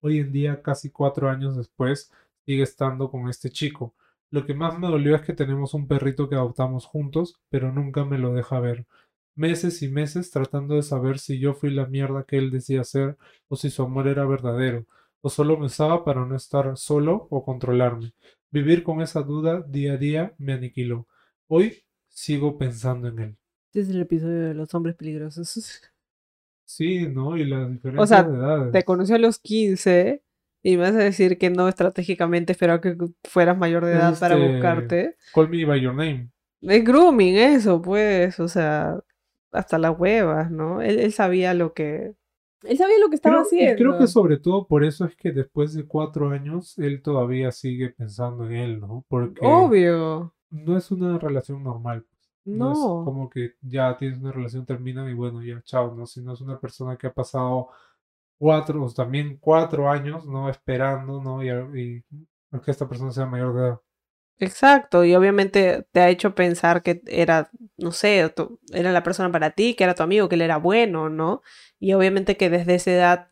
A: Hoy en día, casi cuatro años después, sigue estando con este chico. Lo que más me dolió es que tenemos un perrito que adoptamos juntos, pero nunca me lo deja ver. Meses y meses tratando de saber si yo fui la mierda que él decía ser o si su amor era verdadero, o solo me usaba para no estar solo o controlarme. Vivir con esa duda día a día me aniquiló. Hoy sigo pensando en él.
B: Este es el episodio de los hombres peligrosos.
A: Sí, ¿no? Y las diferencias
B: sea,
A: de edades.
B: Te conocí a los 15 y me vas a decir que no estratégicamente esperaba que fueras mayor de edad para
A: este-
B: buscarte.
A: Call me by your name.
B: Es grooming eso, pues, o sea, hasta las huevas, ¿no? Él, él sabía lo que... Él sabía lo que estaba
A: Creo,
B: haciendo.
A: creo que sobre todo por eso es que después de cuatro años él todavía sigue pensando en él, ¿no? Porque
B: Obvio.
A: no es una relación normal. No es
B: No,
A: como que ya tienes una relación, termina y bueno, ya, chao, ¿no? Sino es una persona que ha pasado cuatro, o también cuatro años, ¿no? Esperando, ¿no? Y, y que esta persona sea mayor de edad.
B: Exacto. Y obviamente te ha hecho pensar que era, no sé, era la persona para ti, que era tu amigo, que él era bueno, ¿no? Y obviamente que desde esa edad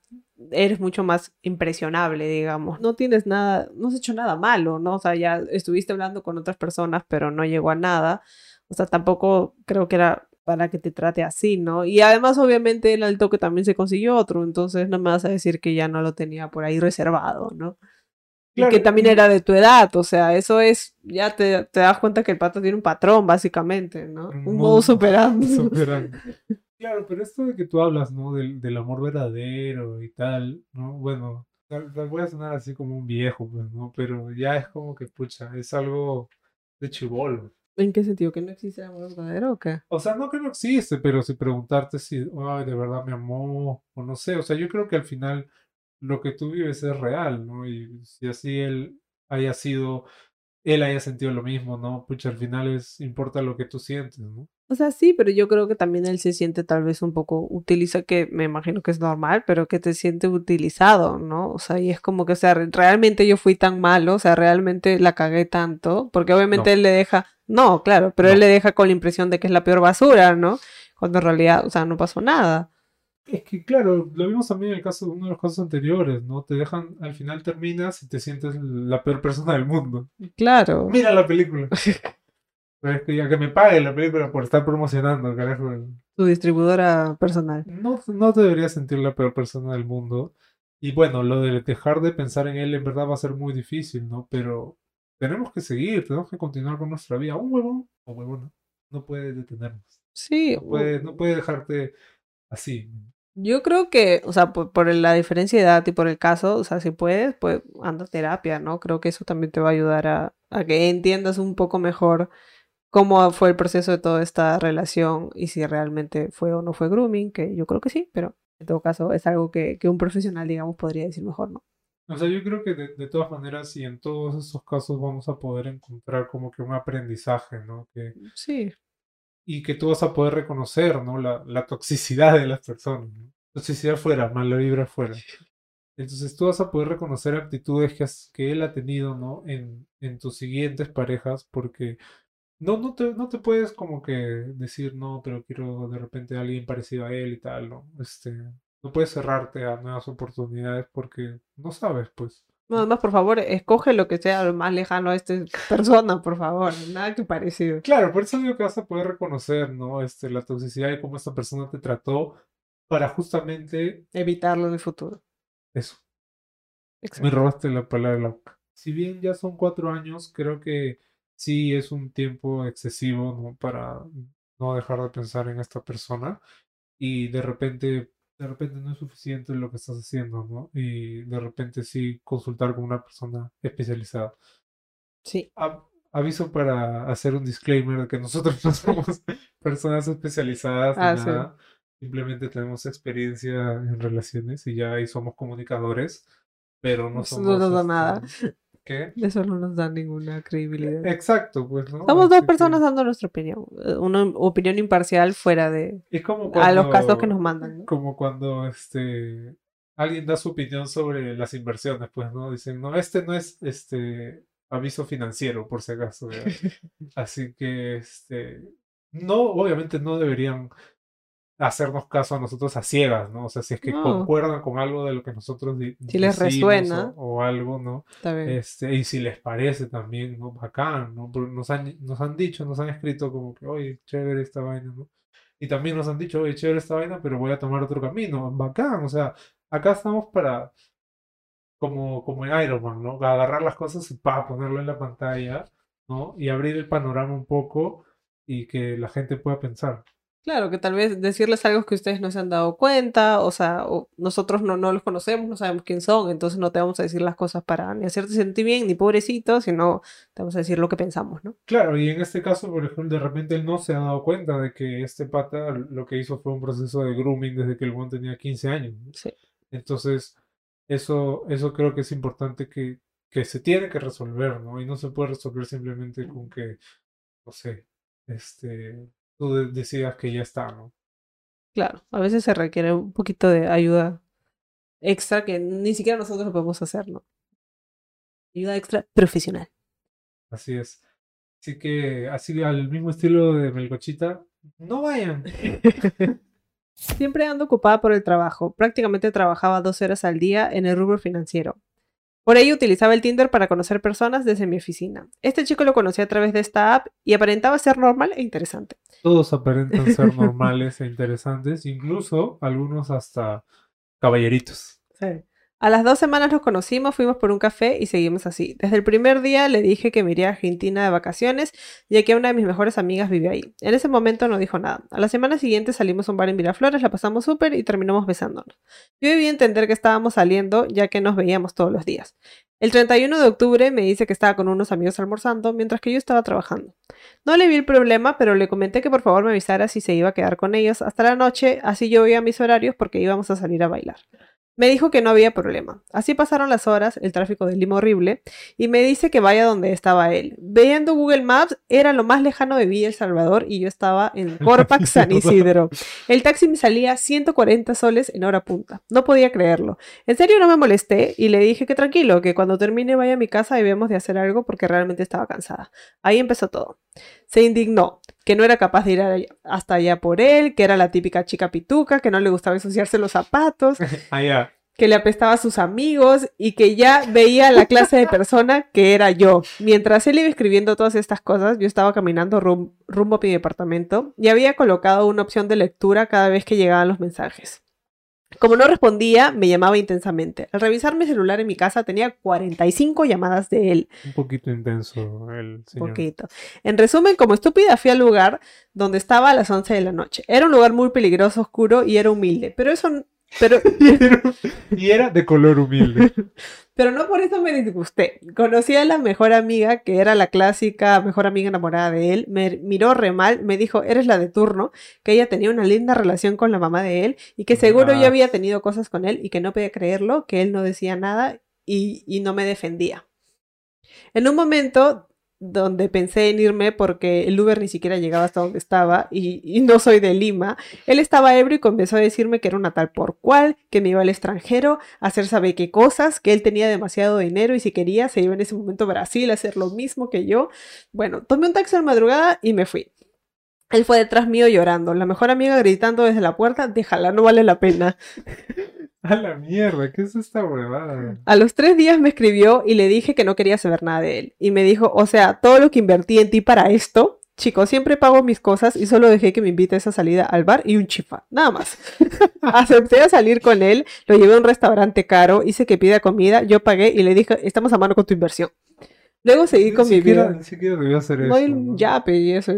B: eres mucho más impresionable, digamos. No tienes nada, no has hecho nada malo, ¿no? O sea, ya estuviste hablando con otras personas, pero no llegó a nada. O sea, tampoco creo que era para que te trate así, ¿no? Y además, obviamente, él al toque también se consiguió otro, entonces no me vas a decir que ya no lo tenía por ahí reservado, ¿no? Y que
A: Claro,
B: también era de tu edad, o sea, eso es, ya te, te das cuenta que el pato tiene un patrón, básicamente, ¿no?
A: Un modo-
B: superando.
A: Superando. Claro, pero esto de que tú hablas, ¿no? Del, del amor verdadero y tal, ¿no? Bueno, tal, tal voy a sonar así como un viejo, pues, ¿no? Pero ya es como que, pucha, es algo de chibolo.
B: ¿En qué sentido? ¿Que no existe el amor verdadero o qué?
A: O sea, no que no existe, pero si preguntarte si, ay, de verdad me amó, o no sé, o sea, yo creo que al final lo que tú vives es real, ¿no? Y si así él haya sido, él haya sentido lo mismo, ¿no? Pucha, al final es, importa lo que tú sientes, ¿no?
B: O sea, sí, pero yo creo que también él se siente tal vez un poco, utiliza, que me imagino que es normal, pero que te siente utilizado, ¿no? O sea, y es como que, o sea, re- realmente yo fui tan malo, o sea, realmente la cagué tanto, porque obviamente
A: No.
B: él le deja, no, claro, pero él le deja con la impresión de que es la peor basura, ¿no? Cuando en realidad, o sea, no pasó nada.
A: Es que claro, lo vimos también en el caso, uno de los casos anteriores, ¿no? Te dejan, al final terminas y te sientes la peor persona del mundo.
B: Claro.
A: Mira la película. Es que ya que me paguen la película por estar promocionando, carajo.
B: Tu distribuidora personal.
A: No, no te deberías sentir la peor persona del mundo. Y bueno, lo de dejar de pensar en él en verdad va a ser muy difícil, ¿no? Pero tenemos que seguir, tenemos que continuar con nuestra vida. Un huevón o huevona no puede detenernos.
B: Sí,
A: No puede, no puede dejarte así.
B: Yo creo que, o sea, por, por la diferencia de edad y por el caso, o sea, si puedes, pues anda a terapia, ¿no? Creo que eso también te va a ayudar a, a que entiendas un poco mejor cómo fue el proceso de toda esta relación y si realmente fue o no fue grooming, que yo creo que sí, pero en todo caso es algo que, que un profesional, digamos, podría decir mejor, ¿no?
A: O sea, yo creo que de, de todas maneras y en todos estos casos vamos a poder encontrar como que un aprendizaje, ¿no? Que,
B: Sí,
A: y que tú vas a poder reconocer, ¿no? La, la toxicidad de las personas, ¿no? Toxicidad fuera, mala vibra fuera. Entonces tú vas a poder reconocer actitudes que, has- que él ha tenido, ¿no? En, en tus siguientes parejas, porque no, no te, no te puedes como que decir, no, pero quiero de repente a alguien parecido a él y tal, ¿no? Este, no puedes cerrarte a nuevas oportunidades porque no sabes, pues.
B: No, además, por favor, escoge lo que sea lo más lejano a esta persona, por favor, nada que parecido.
A: Claro, por eso digo que vas a poder reconocer, ¿no? Este, la toxicidad y cómo esta persona te trató para justamente
B: Evitarlo en el futuro.
A: eso. Me robaste la palabra la boca. Si bien ya son cuatro años, creo que sí es un tiempo excesivo, ¿no? Para no dejar de pensar en esta persona y de repente, de repente no es suficiente lo que estás haciendo, ¿no? Y de repente sí consultar con una persona especializada.
B: Sí.
A: A- aviso para hacer un disclaimer de que nosotros no somos personas especializadas ni
B: Ah, sí.
A: nada. Simplemente tenemos experiencia en relaciones y ya ahí somos comunicadores, pero no somos.
B: no nos da
A: este,
B: nada.
A: ¿Qué?
B: Eso no nos da ninguna credibilidad.
A: Exacto, pues, ¿no?
B: Somos dos
A: que
B: personas dando nuestra opinión. eh, Una opinión imparcial fuera de
A: es como
B: a los casos que nos mandan. ¿no?
A: Como cuando este alguien da su opinión sobre las inversiones, pues, ¿no? Dicen, no, este no es este aviso financiero, por si acaso. ¿verdad? Así que, este, no, obviamente no deberían hacernos caso a nosotros a ciegas, ¿no? O sea, si es que
B: No.
A: concuerdan con algo de lo que nosotros
B: Si les resuena.
A: o, o algo, ¿no? Este, y si les parece también, ¿no? Bacán, ¿no? Nos han, nos han dicho, nos han escrito como que, oye, chévere esta vaina, ¿no? Y también nos han dicho, oye, chévere esta vaina, pero voy a tomar otro camino. Bacán, o sea, acá estamos para, como, como en Iron Man, ¿no? Agarrar las cosas y pa, ponerlo en la pantalla, ¿no? Y abrir el panorama un poco y que la gente pueda pensar.
B: Claro, que tal vez decirles algo que ustedes no se han dado cuenta, o sea, o nosotros no, no los conocemos, no sabemos quién son, entonces no te vamos a decir las cosas para ni hacerte sentir bien, ni pobrecito, sino te vamos a decir lo que pensamos, ¿no?
A: Claro, y en este caso, por ejemplo, de repente él no se ha dado cuenta de que este pata lo que hizo fue un proceso de grooming desde que el buen tenía 15 años. ¿no?
B: Sí.
A: Entonces, eso, eso creo que es importante que, que se tiene que resolver, ¿no? Y no se puede resolver simplemente con que, no sé, este, tú de- decidas que ya está, ¿no?
B: Claro, a veces se requiere un poquito de ayuda extra que ni siquiera nosotros lo podemos hacer, ¿no? Ayuda extra profesional.
A: Así es. Así que, así al mismo estilo de Melgochita, no vayan.
B: Siempre ando ocupada por el trabajo. Prácticamente trabajaba 12 horas al día en el rubro financiero. Por ello utilizaba el Tinder para conocer personas desde mi oficina. Este chico lo conocí a través de esta app y aparentaba ser normal e interesante.
A: Todos aparentan ser normales e interesantes, incluso algunos hasta caballeritos.
B: A las dos semanas nos conocimos, fuimos por un café y seguimos así. Desde el primer día le dije que me iría a Argentina de vacaciones, ya que una de mis mejores amigas vive ahí. En ese momento no dijo nada. A la semana siguiente salimos a un bar en Miraflores, la pasamos súper y terminamos besándonos. Yo debí entender que estábamos saliendo, ya que nos veíamos todos los días. El 31 de octubre me dice que estaba con unos amigos almorzando, mientras que yo estaba trabajando. No le vi el problema, pero le comenté que por favor me avisara si se iba a quedar con ellos hasta la noche, así yo veía mis horarios porque íbamos a salir a bailar. Me dijo que no había problema. Así pasaron las horas, el tráfico de Lima horrible, y me dice que vaya donde estaba él. Viendo Google Maps, era lo más lejano de Villa El Salvador y yo estaba en Corpac, San Isidro. El taxi me salía 140 soles en hora punta. No podía creerlo. En serio no me molesté y le dije que tranquilo, que cuando termine vaya a mi casa y debemos de hacer algo porque realmente estaba cansada. Ahí empezó todo. Se indignó, que no era capaz de ir hasta allá por él, que era la típica chica pituca, que no le gustaba ensuciarse los zapatos,
A: Allá.
B: que le apestaba a sus amigos y que ya veía la clase de persona que era yo. Mientras él iba escribiendo todas estas cosas, yo estaba caminando rum- rumbo a mi departamento y había colocado una opción de lectura cada vez que llegaban los mensajes. Como no respondía, me llamaba intensamente. Al revisar mi celular en mi casa tenía 45 llamadas de él.
A: Un poquito intenso el señor.
B: Poquito. En resumen, como estúpida fui al lugar donde estaba a las 11 de la noche. Era un lugar muy peligroso, oscuro y era humilde. Pero eso... Pero,
A: y era de color humilde.
B: Pero no por eso me disgusté. Conocí a la mejor amiga, que era la clásica mejor amiga enamorada de él. Me miró re mal, me dijo, eres la de turno, que ella tenía una linda relación con la mamá de él y que seguro
A: Ah.
B: yo había tenido cosas con él y que no podía creerlo, que él no decía nada y, y no me defendía. En un momento donde pensé en irme porque el Uber ni siquiera llegaba hasta donde estaba y, no soy de Lima, él estaba ebrio y comenzó a decirme que era una tal por cual, que me iba al extranjero a hacer sabe qué cosas, que él tenía demasiado dinero y si quería se iba en ese momento a Brasil a hacer lo mismo que yo. Bueno, tomé un taxi a la madrugada y me fui. Él fue detrás mío llorando, la mejor amiga gritando desde la puerta, déjala, no vale la pena.
A: A la mierda, ¿qué es esta huevada?
B: A los tres días me escribió y le dije que no quería saber nada de él. Y me dijo, o sea, todo lo que invertí en ti para esto, chicos, siempre pago mis cosas y solo dejé que me invite a esa salida al bar y un chifa, nada más. Acepté a salir con él, lo llevé a un restaurante caro, hice que pida comida, yo pagué y le dije, estamos a mano con tu inversión. Luego seguí
A: Ni
B: con mi
A: siquiera,
B: vida.
A: ni siquiera debió hacer
B: No,
A: eso. ¿no?
B: ya pedí eso.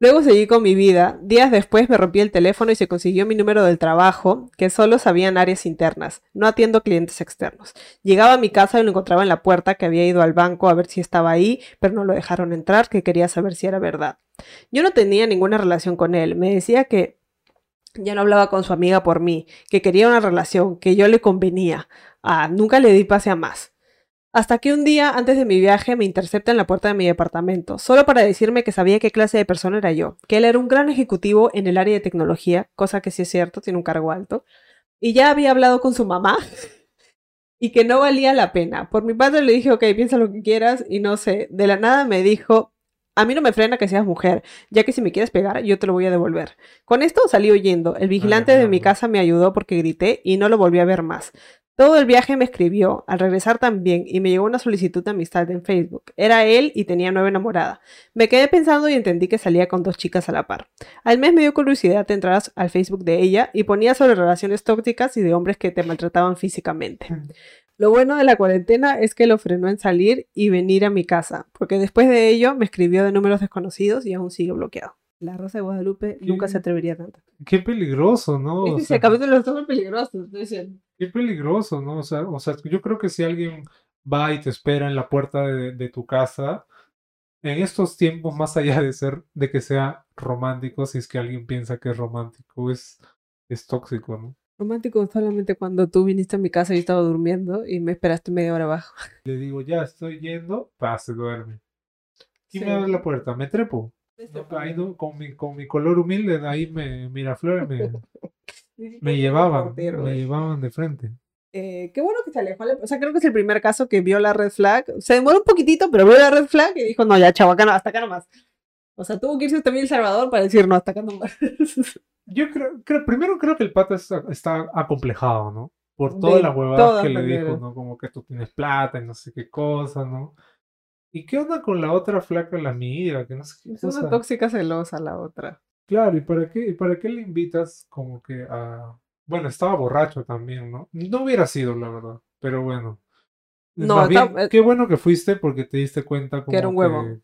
B: Luego seguí con mi vida. Días después me rompí el teléfono y se consiguió mi número del trabajo, que solo sabían áreas internas. No atiendo clientes externos. Llegaba a mi casa y lo encontraba en la puerta, que había ido al banco a ver si estaba ahí, pero no lo dejaron entrar, que quería saber si era verdad. Yo no tenía ninguna relación con él. Me decía que ya no hablaba con su amiga por mí, que quería una relación, que yo le convenía. Ah, nunca le di pase a más. Hasta que un día, antes de mi viaje, me intercepta en la puerta de mi departamento, solo para decirme que sabía qué clase de persona era yo, que él era un gran ejecutivo en el área de tecnología, cosa que sí es cierto, tiene un cargo alto, y ya había hablado con su mamá y que no valía la pena. Por mi padre le dije, ok, piensa lo que quieras, y no sé, de la nada me dijo, a mí no me frena que seas mujer, ya que si me quieres pegar, yo te lo voy a devolver. Con esto salí huyendo. El vigilante de mi casa me ayudó porque grité y no lo volví a ver más. Todo el viaje me escribió, al regresar también, y me llegó una solicitud de amistad en Facebook. Era él y tenía nueva enamorada. Me quedé pensando y entendí que salía con dos chicas a la par. Al mes me dio curiosidad de entrar al Facebook de ella y ponía sobre relaciones tóxicas y de hombres que te maltrataban físicamente. Lo bueno de la cuarentena es que lo frenó en salir y venir a mi casa, porque después de ello me escribió de números desconocidos y aún sigue bloqueado. La Rosa de Guadalupe nunca se atrevería tanto.
A: Qué peligroso, ¿no? O
B: es el capítulo súper peligroso. estoy diciendo.
A: qué peligroso, ¿no? O sea, o sea, yo creo que si alguien va y te espera en la puerta de, de tu casa, en estos tiempos, más allá de ser, de que sea romántico, si es que alguien piensa que es romántico, es, es tóxico, ¿no?
B: Romántico solamente cuando tú viniste a mi casa y yo estaba durmiendo y me esperaste media hora abajo.
A: Le digo, ya estoy yendo, pa, se duerme. ¿Quién
B: Sí.
A: me abre la puerta? ¿Me trepo? No, ahí no, con, mi, con mi color humilde, ahí me, Miraflores me, me llevaban, me
B: eh.
A: llevaban de frente.
B: Eh, qué bueno que se alejó. O sea, creo que es el primer caso que vio la red flag. Se demoró un poquitito, pero vio la red flag y dijo, no, ya, chavo, acá no, hasta acá nomás. O sea, tuvo que irse también El Salvador para decir, no, hasta acá nomás.
A: Yo creo, creo, primero creo que el pata está, está acomplejado, ¿no? Por todas las huevadas que le dijo, ¿no? Como que tú tienes plata y no sé qué cosa, ¿no? ¿Y qué onda con la otra flaca, la amiga? Que no sé qué
B: Es una
A: cosa.
B: tóxica celosa la otra.
A: Claro, ¿y para qué, y para qué le invitas como que a... Bueno, estaba borracho también, ¿no? No hubiera sido, la verdad, pero bueno.
B: No,
A: Más bien,
B: está-
A: qué bueno que fuiste porque te diste cuenta como
B: era un huevo.
A: que-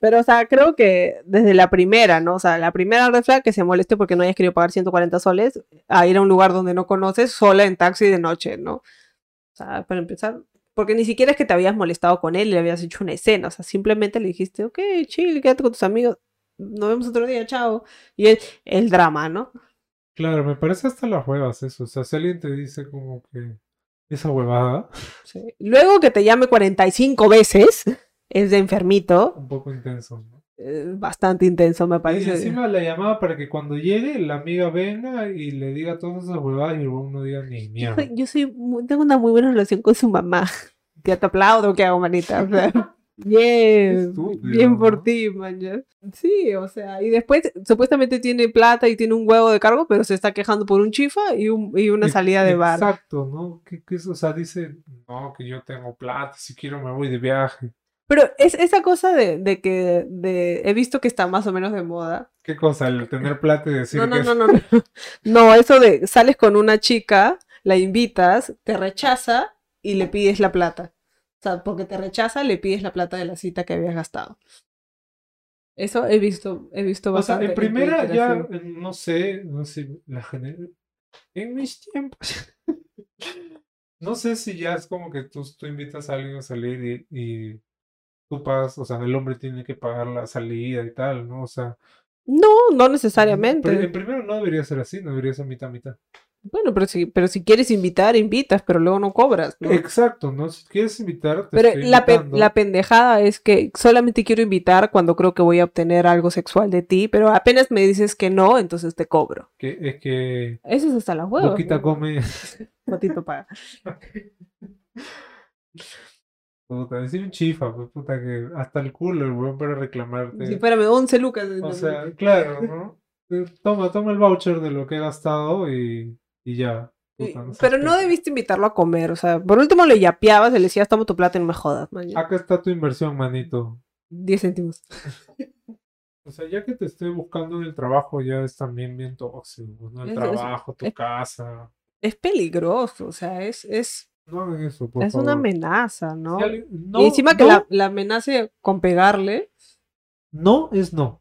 B: Pero, o sea, creo que desde la primera, ¿no? O sea, la primera red flag que se moleste porque no hayas querido pagar 140 soles a ir a un lugar donde no conoces sola en taxi de noche, ¿no? O sea, para empezar, porque ni siquiera es que te habías molestado con él y le habías hecho una escena, o sea, simplemente le dijiste, ok, chill, quédate con tus amigos, nos vemos otro día, chao. Y el, el drama, ¿no?
A: Claro, me parece hasta las huevas eso. O sea, si alguien te dice como que esa huevada,
B: Sí. Luego que te llame 45 veces, es de enfermito,
A: un poco intenso, ¿no?
B: Bastante intenso, me
A: Y
B: parece.
A: encima la llamaba para que cuando llegue la amiga venga y le diga todas esas huevadas y el no diga ni mierda.
B: Yo soy muy- tengo una muy buena relación con su mamá. Ya te aplaudo, ¿qué hago, manita? O sea, bien,
A: Estúpido,
B: bien por ti, man. Sí, o sea, y después supuestamente tiene plata y tiene un huevo de cargo, pero se está quejando por un chifa y, un- y una salida de bar.
A: Exacto, ¿no? ¿Qué, qué es? O sea, dice, no, que yo tengo plata, si quiero me voy de viaje.
B: Pero es esa cosa de, de que de, he visto que está más o menos de moda.
A: ¿Qué cosa? El tener plata y decir
B: No, no,
A: que
B: no, no, no. No, eso de sales con una chica, la invitas, te rechaza y le pides la plata. O sea, porque te rechaza, le pides la plata de la cita que habías gastado. Eso he visto, he visto
A: O sea,
B: bastante.
A: en primera ya, eh, no sé, no sé, la. En mis tiempos. No sé si ya es como que tú, tú invitas a alguien a salir y, y tú pagas, o sea, el hombre tiene que pagar la salida y tal, ¿no? O sea,
B: No, no
A: pero
B: necesariamente.
A: en primero no debería ser así, no debería ser mitad mitad.
B: Bueno, pero si, pero si quieres invitar, invitas, pero luego no cobras. ¿no?
A: Exacto, ¿no? Si quieres invitar, te
B: Pero
A: estoy
B: la, pe- la pendejada es que solamente quiero invitar cuando creo que voy a obtener algo sexual de ti, pero apenas me dices que no, entonces te cobro.
A: Que, es que
B: Eso es hasta las huevas.
A: Boquita
B: ¿no?
A: come.
B: Botito paga.
A: Puta, decir un chifa, pues, puta, que hasta el culo el weón para reclamarte.
B: Sí, espérame, 11 lucas.
A: O sea, claro, ¿no? Eh, Toma, toma el voucher de lo que he gastado y, y ya. Puta, no
B: pero no debiste invitarlo a comer, o sea, por último le yapeabas y le decías, toma tu plata y no me jodas, man.
A: Acá está tu inversión, manito.
B: 10 céntimos.
A: O sea, ya que te estoy buscando en el trabajo, ya es también bien tóxico, ¿no? El
B: Es- es-
A: trabajo, tu
B: es-
A: casa.
B: Es peligroso, o sea, es, es,
A: No hagan eso, por
B: es una
A: favor.
B: amenaza, ¿no?
A: Si alguien- no,
B: y encima que
A: no,
B: la, la amenace con pegarle,
A: no es no.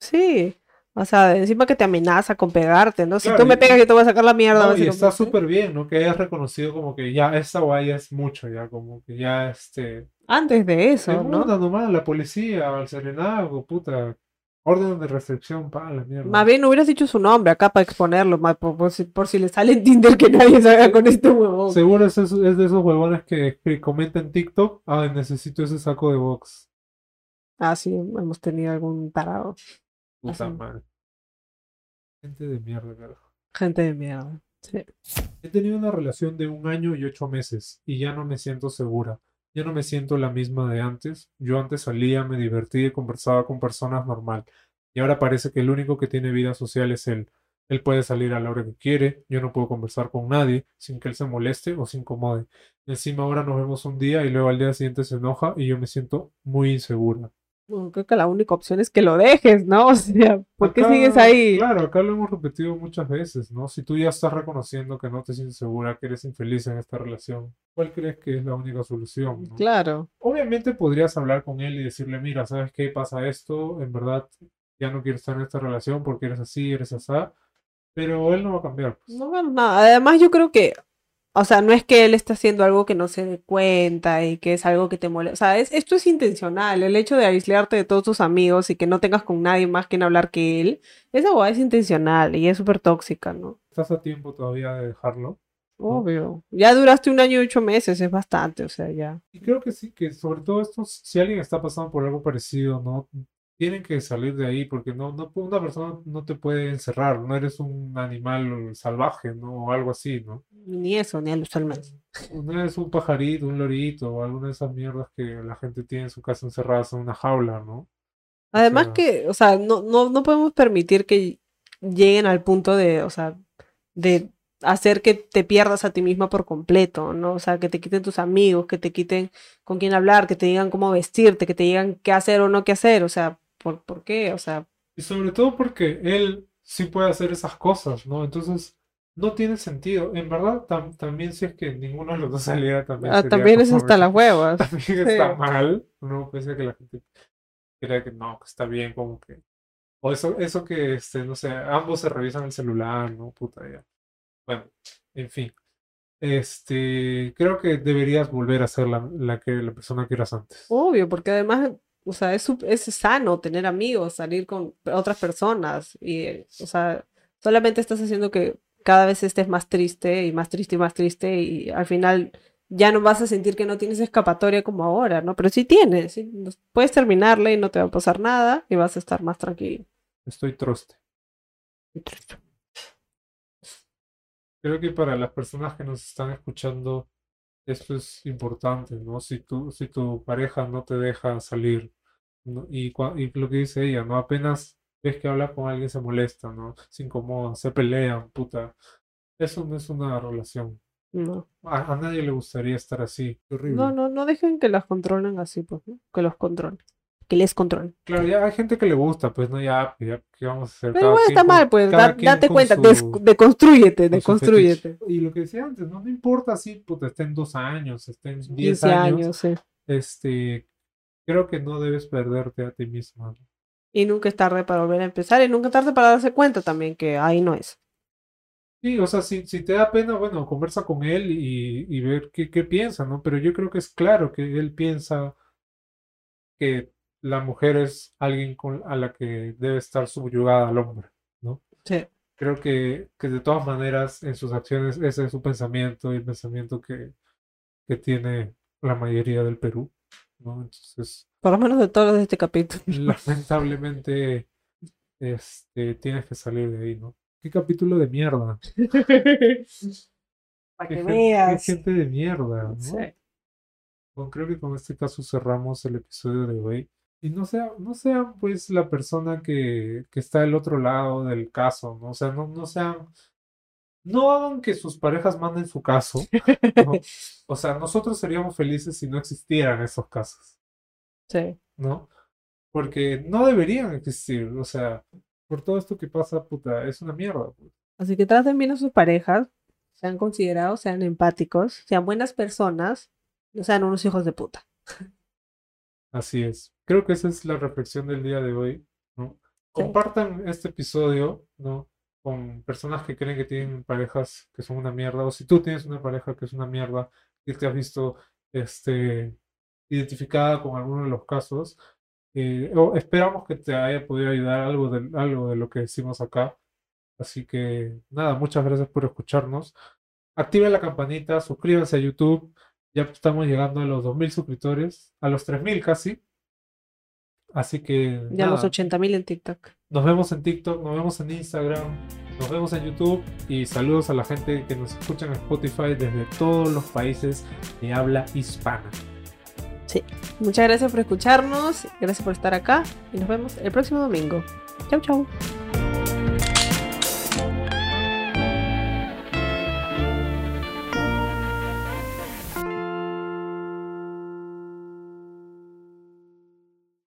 B: sí. O sea, encima que te amenaza con pegarte, ¿no? Si
A: Claro,
B: tú me pegas, yo te voy a sacar la mierda.
A: No, y está súper bien, ¿no? Que hayas reconocido como que ya esta guay es mucho, ya como que ya este...
B: Antes de eso, ¿no?
A: nomás la policía, al serenazgo, puta. Orden de restricción, pa, la mierda.
B: Más bien hubieras dicho su nombre acá para exponerlo, por, por si, por si le sale en Tinder que nadie salga con este huevón.
A: Seguro es, eso- es de esos huevones que, que comentan en TikTok, ah, necesito ese saco de box.
B: Ah, sí, hemos tenido algún tarado.
A: Puta madre. Gente de mierda, carajo.
B: Gente de mierda. Sí.
A: He tenido una relación de un año y ocho meses y ya no me siento segura. Ya no me siento la misma de antes. Yo antes salía, me divertía y conversaba con personas normal. Y ahora parece que el único que tiene vida social es él. Él puede salir a la hora que quiere, yo no puedo conversar con nadie sin que él se moleste o se incomode. Encima ahora nos vemos un día y luego al día siguiente se enoja y yo me siento muy insegura.
B: Bueno, creo que la única opción es que lo dejes, ¿no? O sea, ¿por qué sigues ahí?
A: Claro, acá lo hemos repetido muchas veces, ¿no? Si tú ya estás reconociendo que no te sientes segura, que eres infeliz en esta relación, ¿cuál crees que es la única solución? no?
B: Claro.
A: Obviamente podrías hablar con él y decirle, mira, ¿sabes qué pasa esto? En verdad, ya no quiero estar en esta relación porque eres así, eres asá. Pero él no va a cambiar. pues.
B: No gano nada. Además, yo creo que, o sea, no es que él esté haciendo algo que no se dé cuenta y que es algo que te molesta. O sea, es, esto es intencional. El hecho de aislarte de todos tus amigos y que no tengas con nadie más que hablar que él, esa hueá es intencional y es súper tóxica, ¿no?
A: Estás a tiempo todavía de dejarlo.
B: Obvio. Ya duraste un año y ocho meses, es bastante, o sea, ya.
A: Y creo que sí, que sobre todo esto, si alguien está pasando por algo parecido, ¿no? Tienen que salir de ahí porque no, no, una persona no te puede encerrar, no eres un animal salvaje, ¿no? O algo así, ¿no?
B: Ni eso, ni a los almas.
A: No eres un pajarito, un lorito o alguna de esas mierdas que la gente tiene en su casa encerradas en una jaula, ¿no?
B: Además
A: sea-
B: que, o sea, no, no, no podemos permitir que lleguen al punto de, o sea, de hacer que te pierdas a ti misma por completo, ¿no? O sea, que te quiten tus amigos, que te quiten con quién hablar, que te digan cómo vestirte, que te digan qué hacer o no qué hacer, o sea, ¿por, por qué? O sea,
A: Y sobre todo porque él sí puede hacer esas cosas, ¿no? Entonces, no tiene sentido. En verdad, tam- también si es que ninguno de los dos saliera, también
B: ah, también es hasta las huevas.
A: También está mal, ¿no? Pese a que la gente crea que no, que está bien, como que... O eso, eso que, este, no sé, ambos se revisan el celular, ¿no? Puta, ya. Bueno, en fin. Este, creo que deberías volver a ser la, la que la persona que eras antes.
B: Obvio, porque además, o sea, es, sano tener amigos, salir con otras personas y, o sea, solamente estás haciendo que cada vez estés más triste y más triste y más triste y al final ya no vas a sentir que no tienes escapatoria como ahora, ¿no? Pero sí tienes, sí, puedes terminarle y no te va a pasar nada y vas a estar más tranquilo.
A: Estoy troste. Creo que para las personas que nos están escuchando, esto es importante, ¿no? Si tu, si tu pareja no te deja salir, ¿no? Y, y lo que dice ella, ¿no? Apenas ves que habla con alguien se molesta, ¿no? Se incomodan, se pelean, puta. Eso no es una relación.
B: No,
A: A, a nadie le gustaría estar así. Qué horrible.
B: no, no, no dejen que las controlen así, pues, ¿no? Que los controlen, que les controlen.
A: Claro, ya hay gente que le gusta, pues no, ya, pues, ya, ¿qué vamos a hacer?
B: Pero
A: Cada quien
B: está
A: con-
B: mal, pues, da- date cuenta,
A: su-
B: deconstrúyete, deconstrúyete.
A: Y lo que decía antes, no, no importa si puta, estén dos años, estén 10
B: 15
A: años,
B: años, sí.
A: este, creo que no debes perderte a ti misma. ¿no?
B: Y nunca es tarde para volver a empezar y nunca es tarde para darse cuenta también que ahí no es.
A: Sí, o sea, si, si te da pena, bueno, conversa con él y, y ver qué, qué piensa, ¿no? Pero yo creo que es claro que él piensa que la mujer es alguien con, a la que debe estar subyugada al hombre, ¿no?
B: Sí.
A: Creo que, que de todas maneras en sus acciones ese es su pensamiento y el pensamiento que, que tiene la mayoría del Perú, ¿no? Entonces,
B: Por lo menos de todos de este capítulo.
A: lamentablemente, este, tienes que salir de ahí, ¿no? ¿Qué capítulo de mierda?
B: Para
A: Qué
B: que
A: gen- qué
B: veas.
A: gente de mierda, ¿no?
B: Sí.
A: Bueno, creo que con este caso cerramos el episodio de hoy. Y no sea, no sean pues la persona que, que está del otro lado del caso, ¿no? O sea, no, no sean, no hagan que sus parejas manden su caso, ¿no? O sea, nosotros seríamos felices si no existieran esos casos,
B: Sí.
A: ¿no? Porque no deberían existir, o sea, por todo esto que pasa, puta, es una mierda. pues.
B: Así que traten bien a sus parejas, sean considerados, sean empáticos, sean buenas personas, no sean unos hijos de puta.
A: Así es. Creo que esa es la reflexión del día de hoy, ¿no? Compartan este episodio, ¿no? Con personas que creen que tienen parejas que son una mierda, o si tú tienes una pareja que es una mierda y te has visto este, identificada con alguno de los casos, eh, o esperamos que te haya podido ayudar algo de, algo de lo que decimos acá. Así que nada, muchas gracias por escucharnos. Activen la campanita, suscríbanse a YouTube. Ya estamos llegando a los 2.000 suscriptores, a los 3.000 casi. Así que
B: Ya los
A: nada,
B: 80.000 en TikTok.
A: nos vemos en TikTok, nos vemos en Instagram, nos vemos en YouTube y saludos a la gente que nos escucha en Spotify desde todos los países de habla hispana.
B: Muchas gracias por escucharnos, gracias por estar acá y nos vemos el próximo domingo. Chau, chau.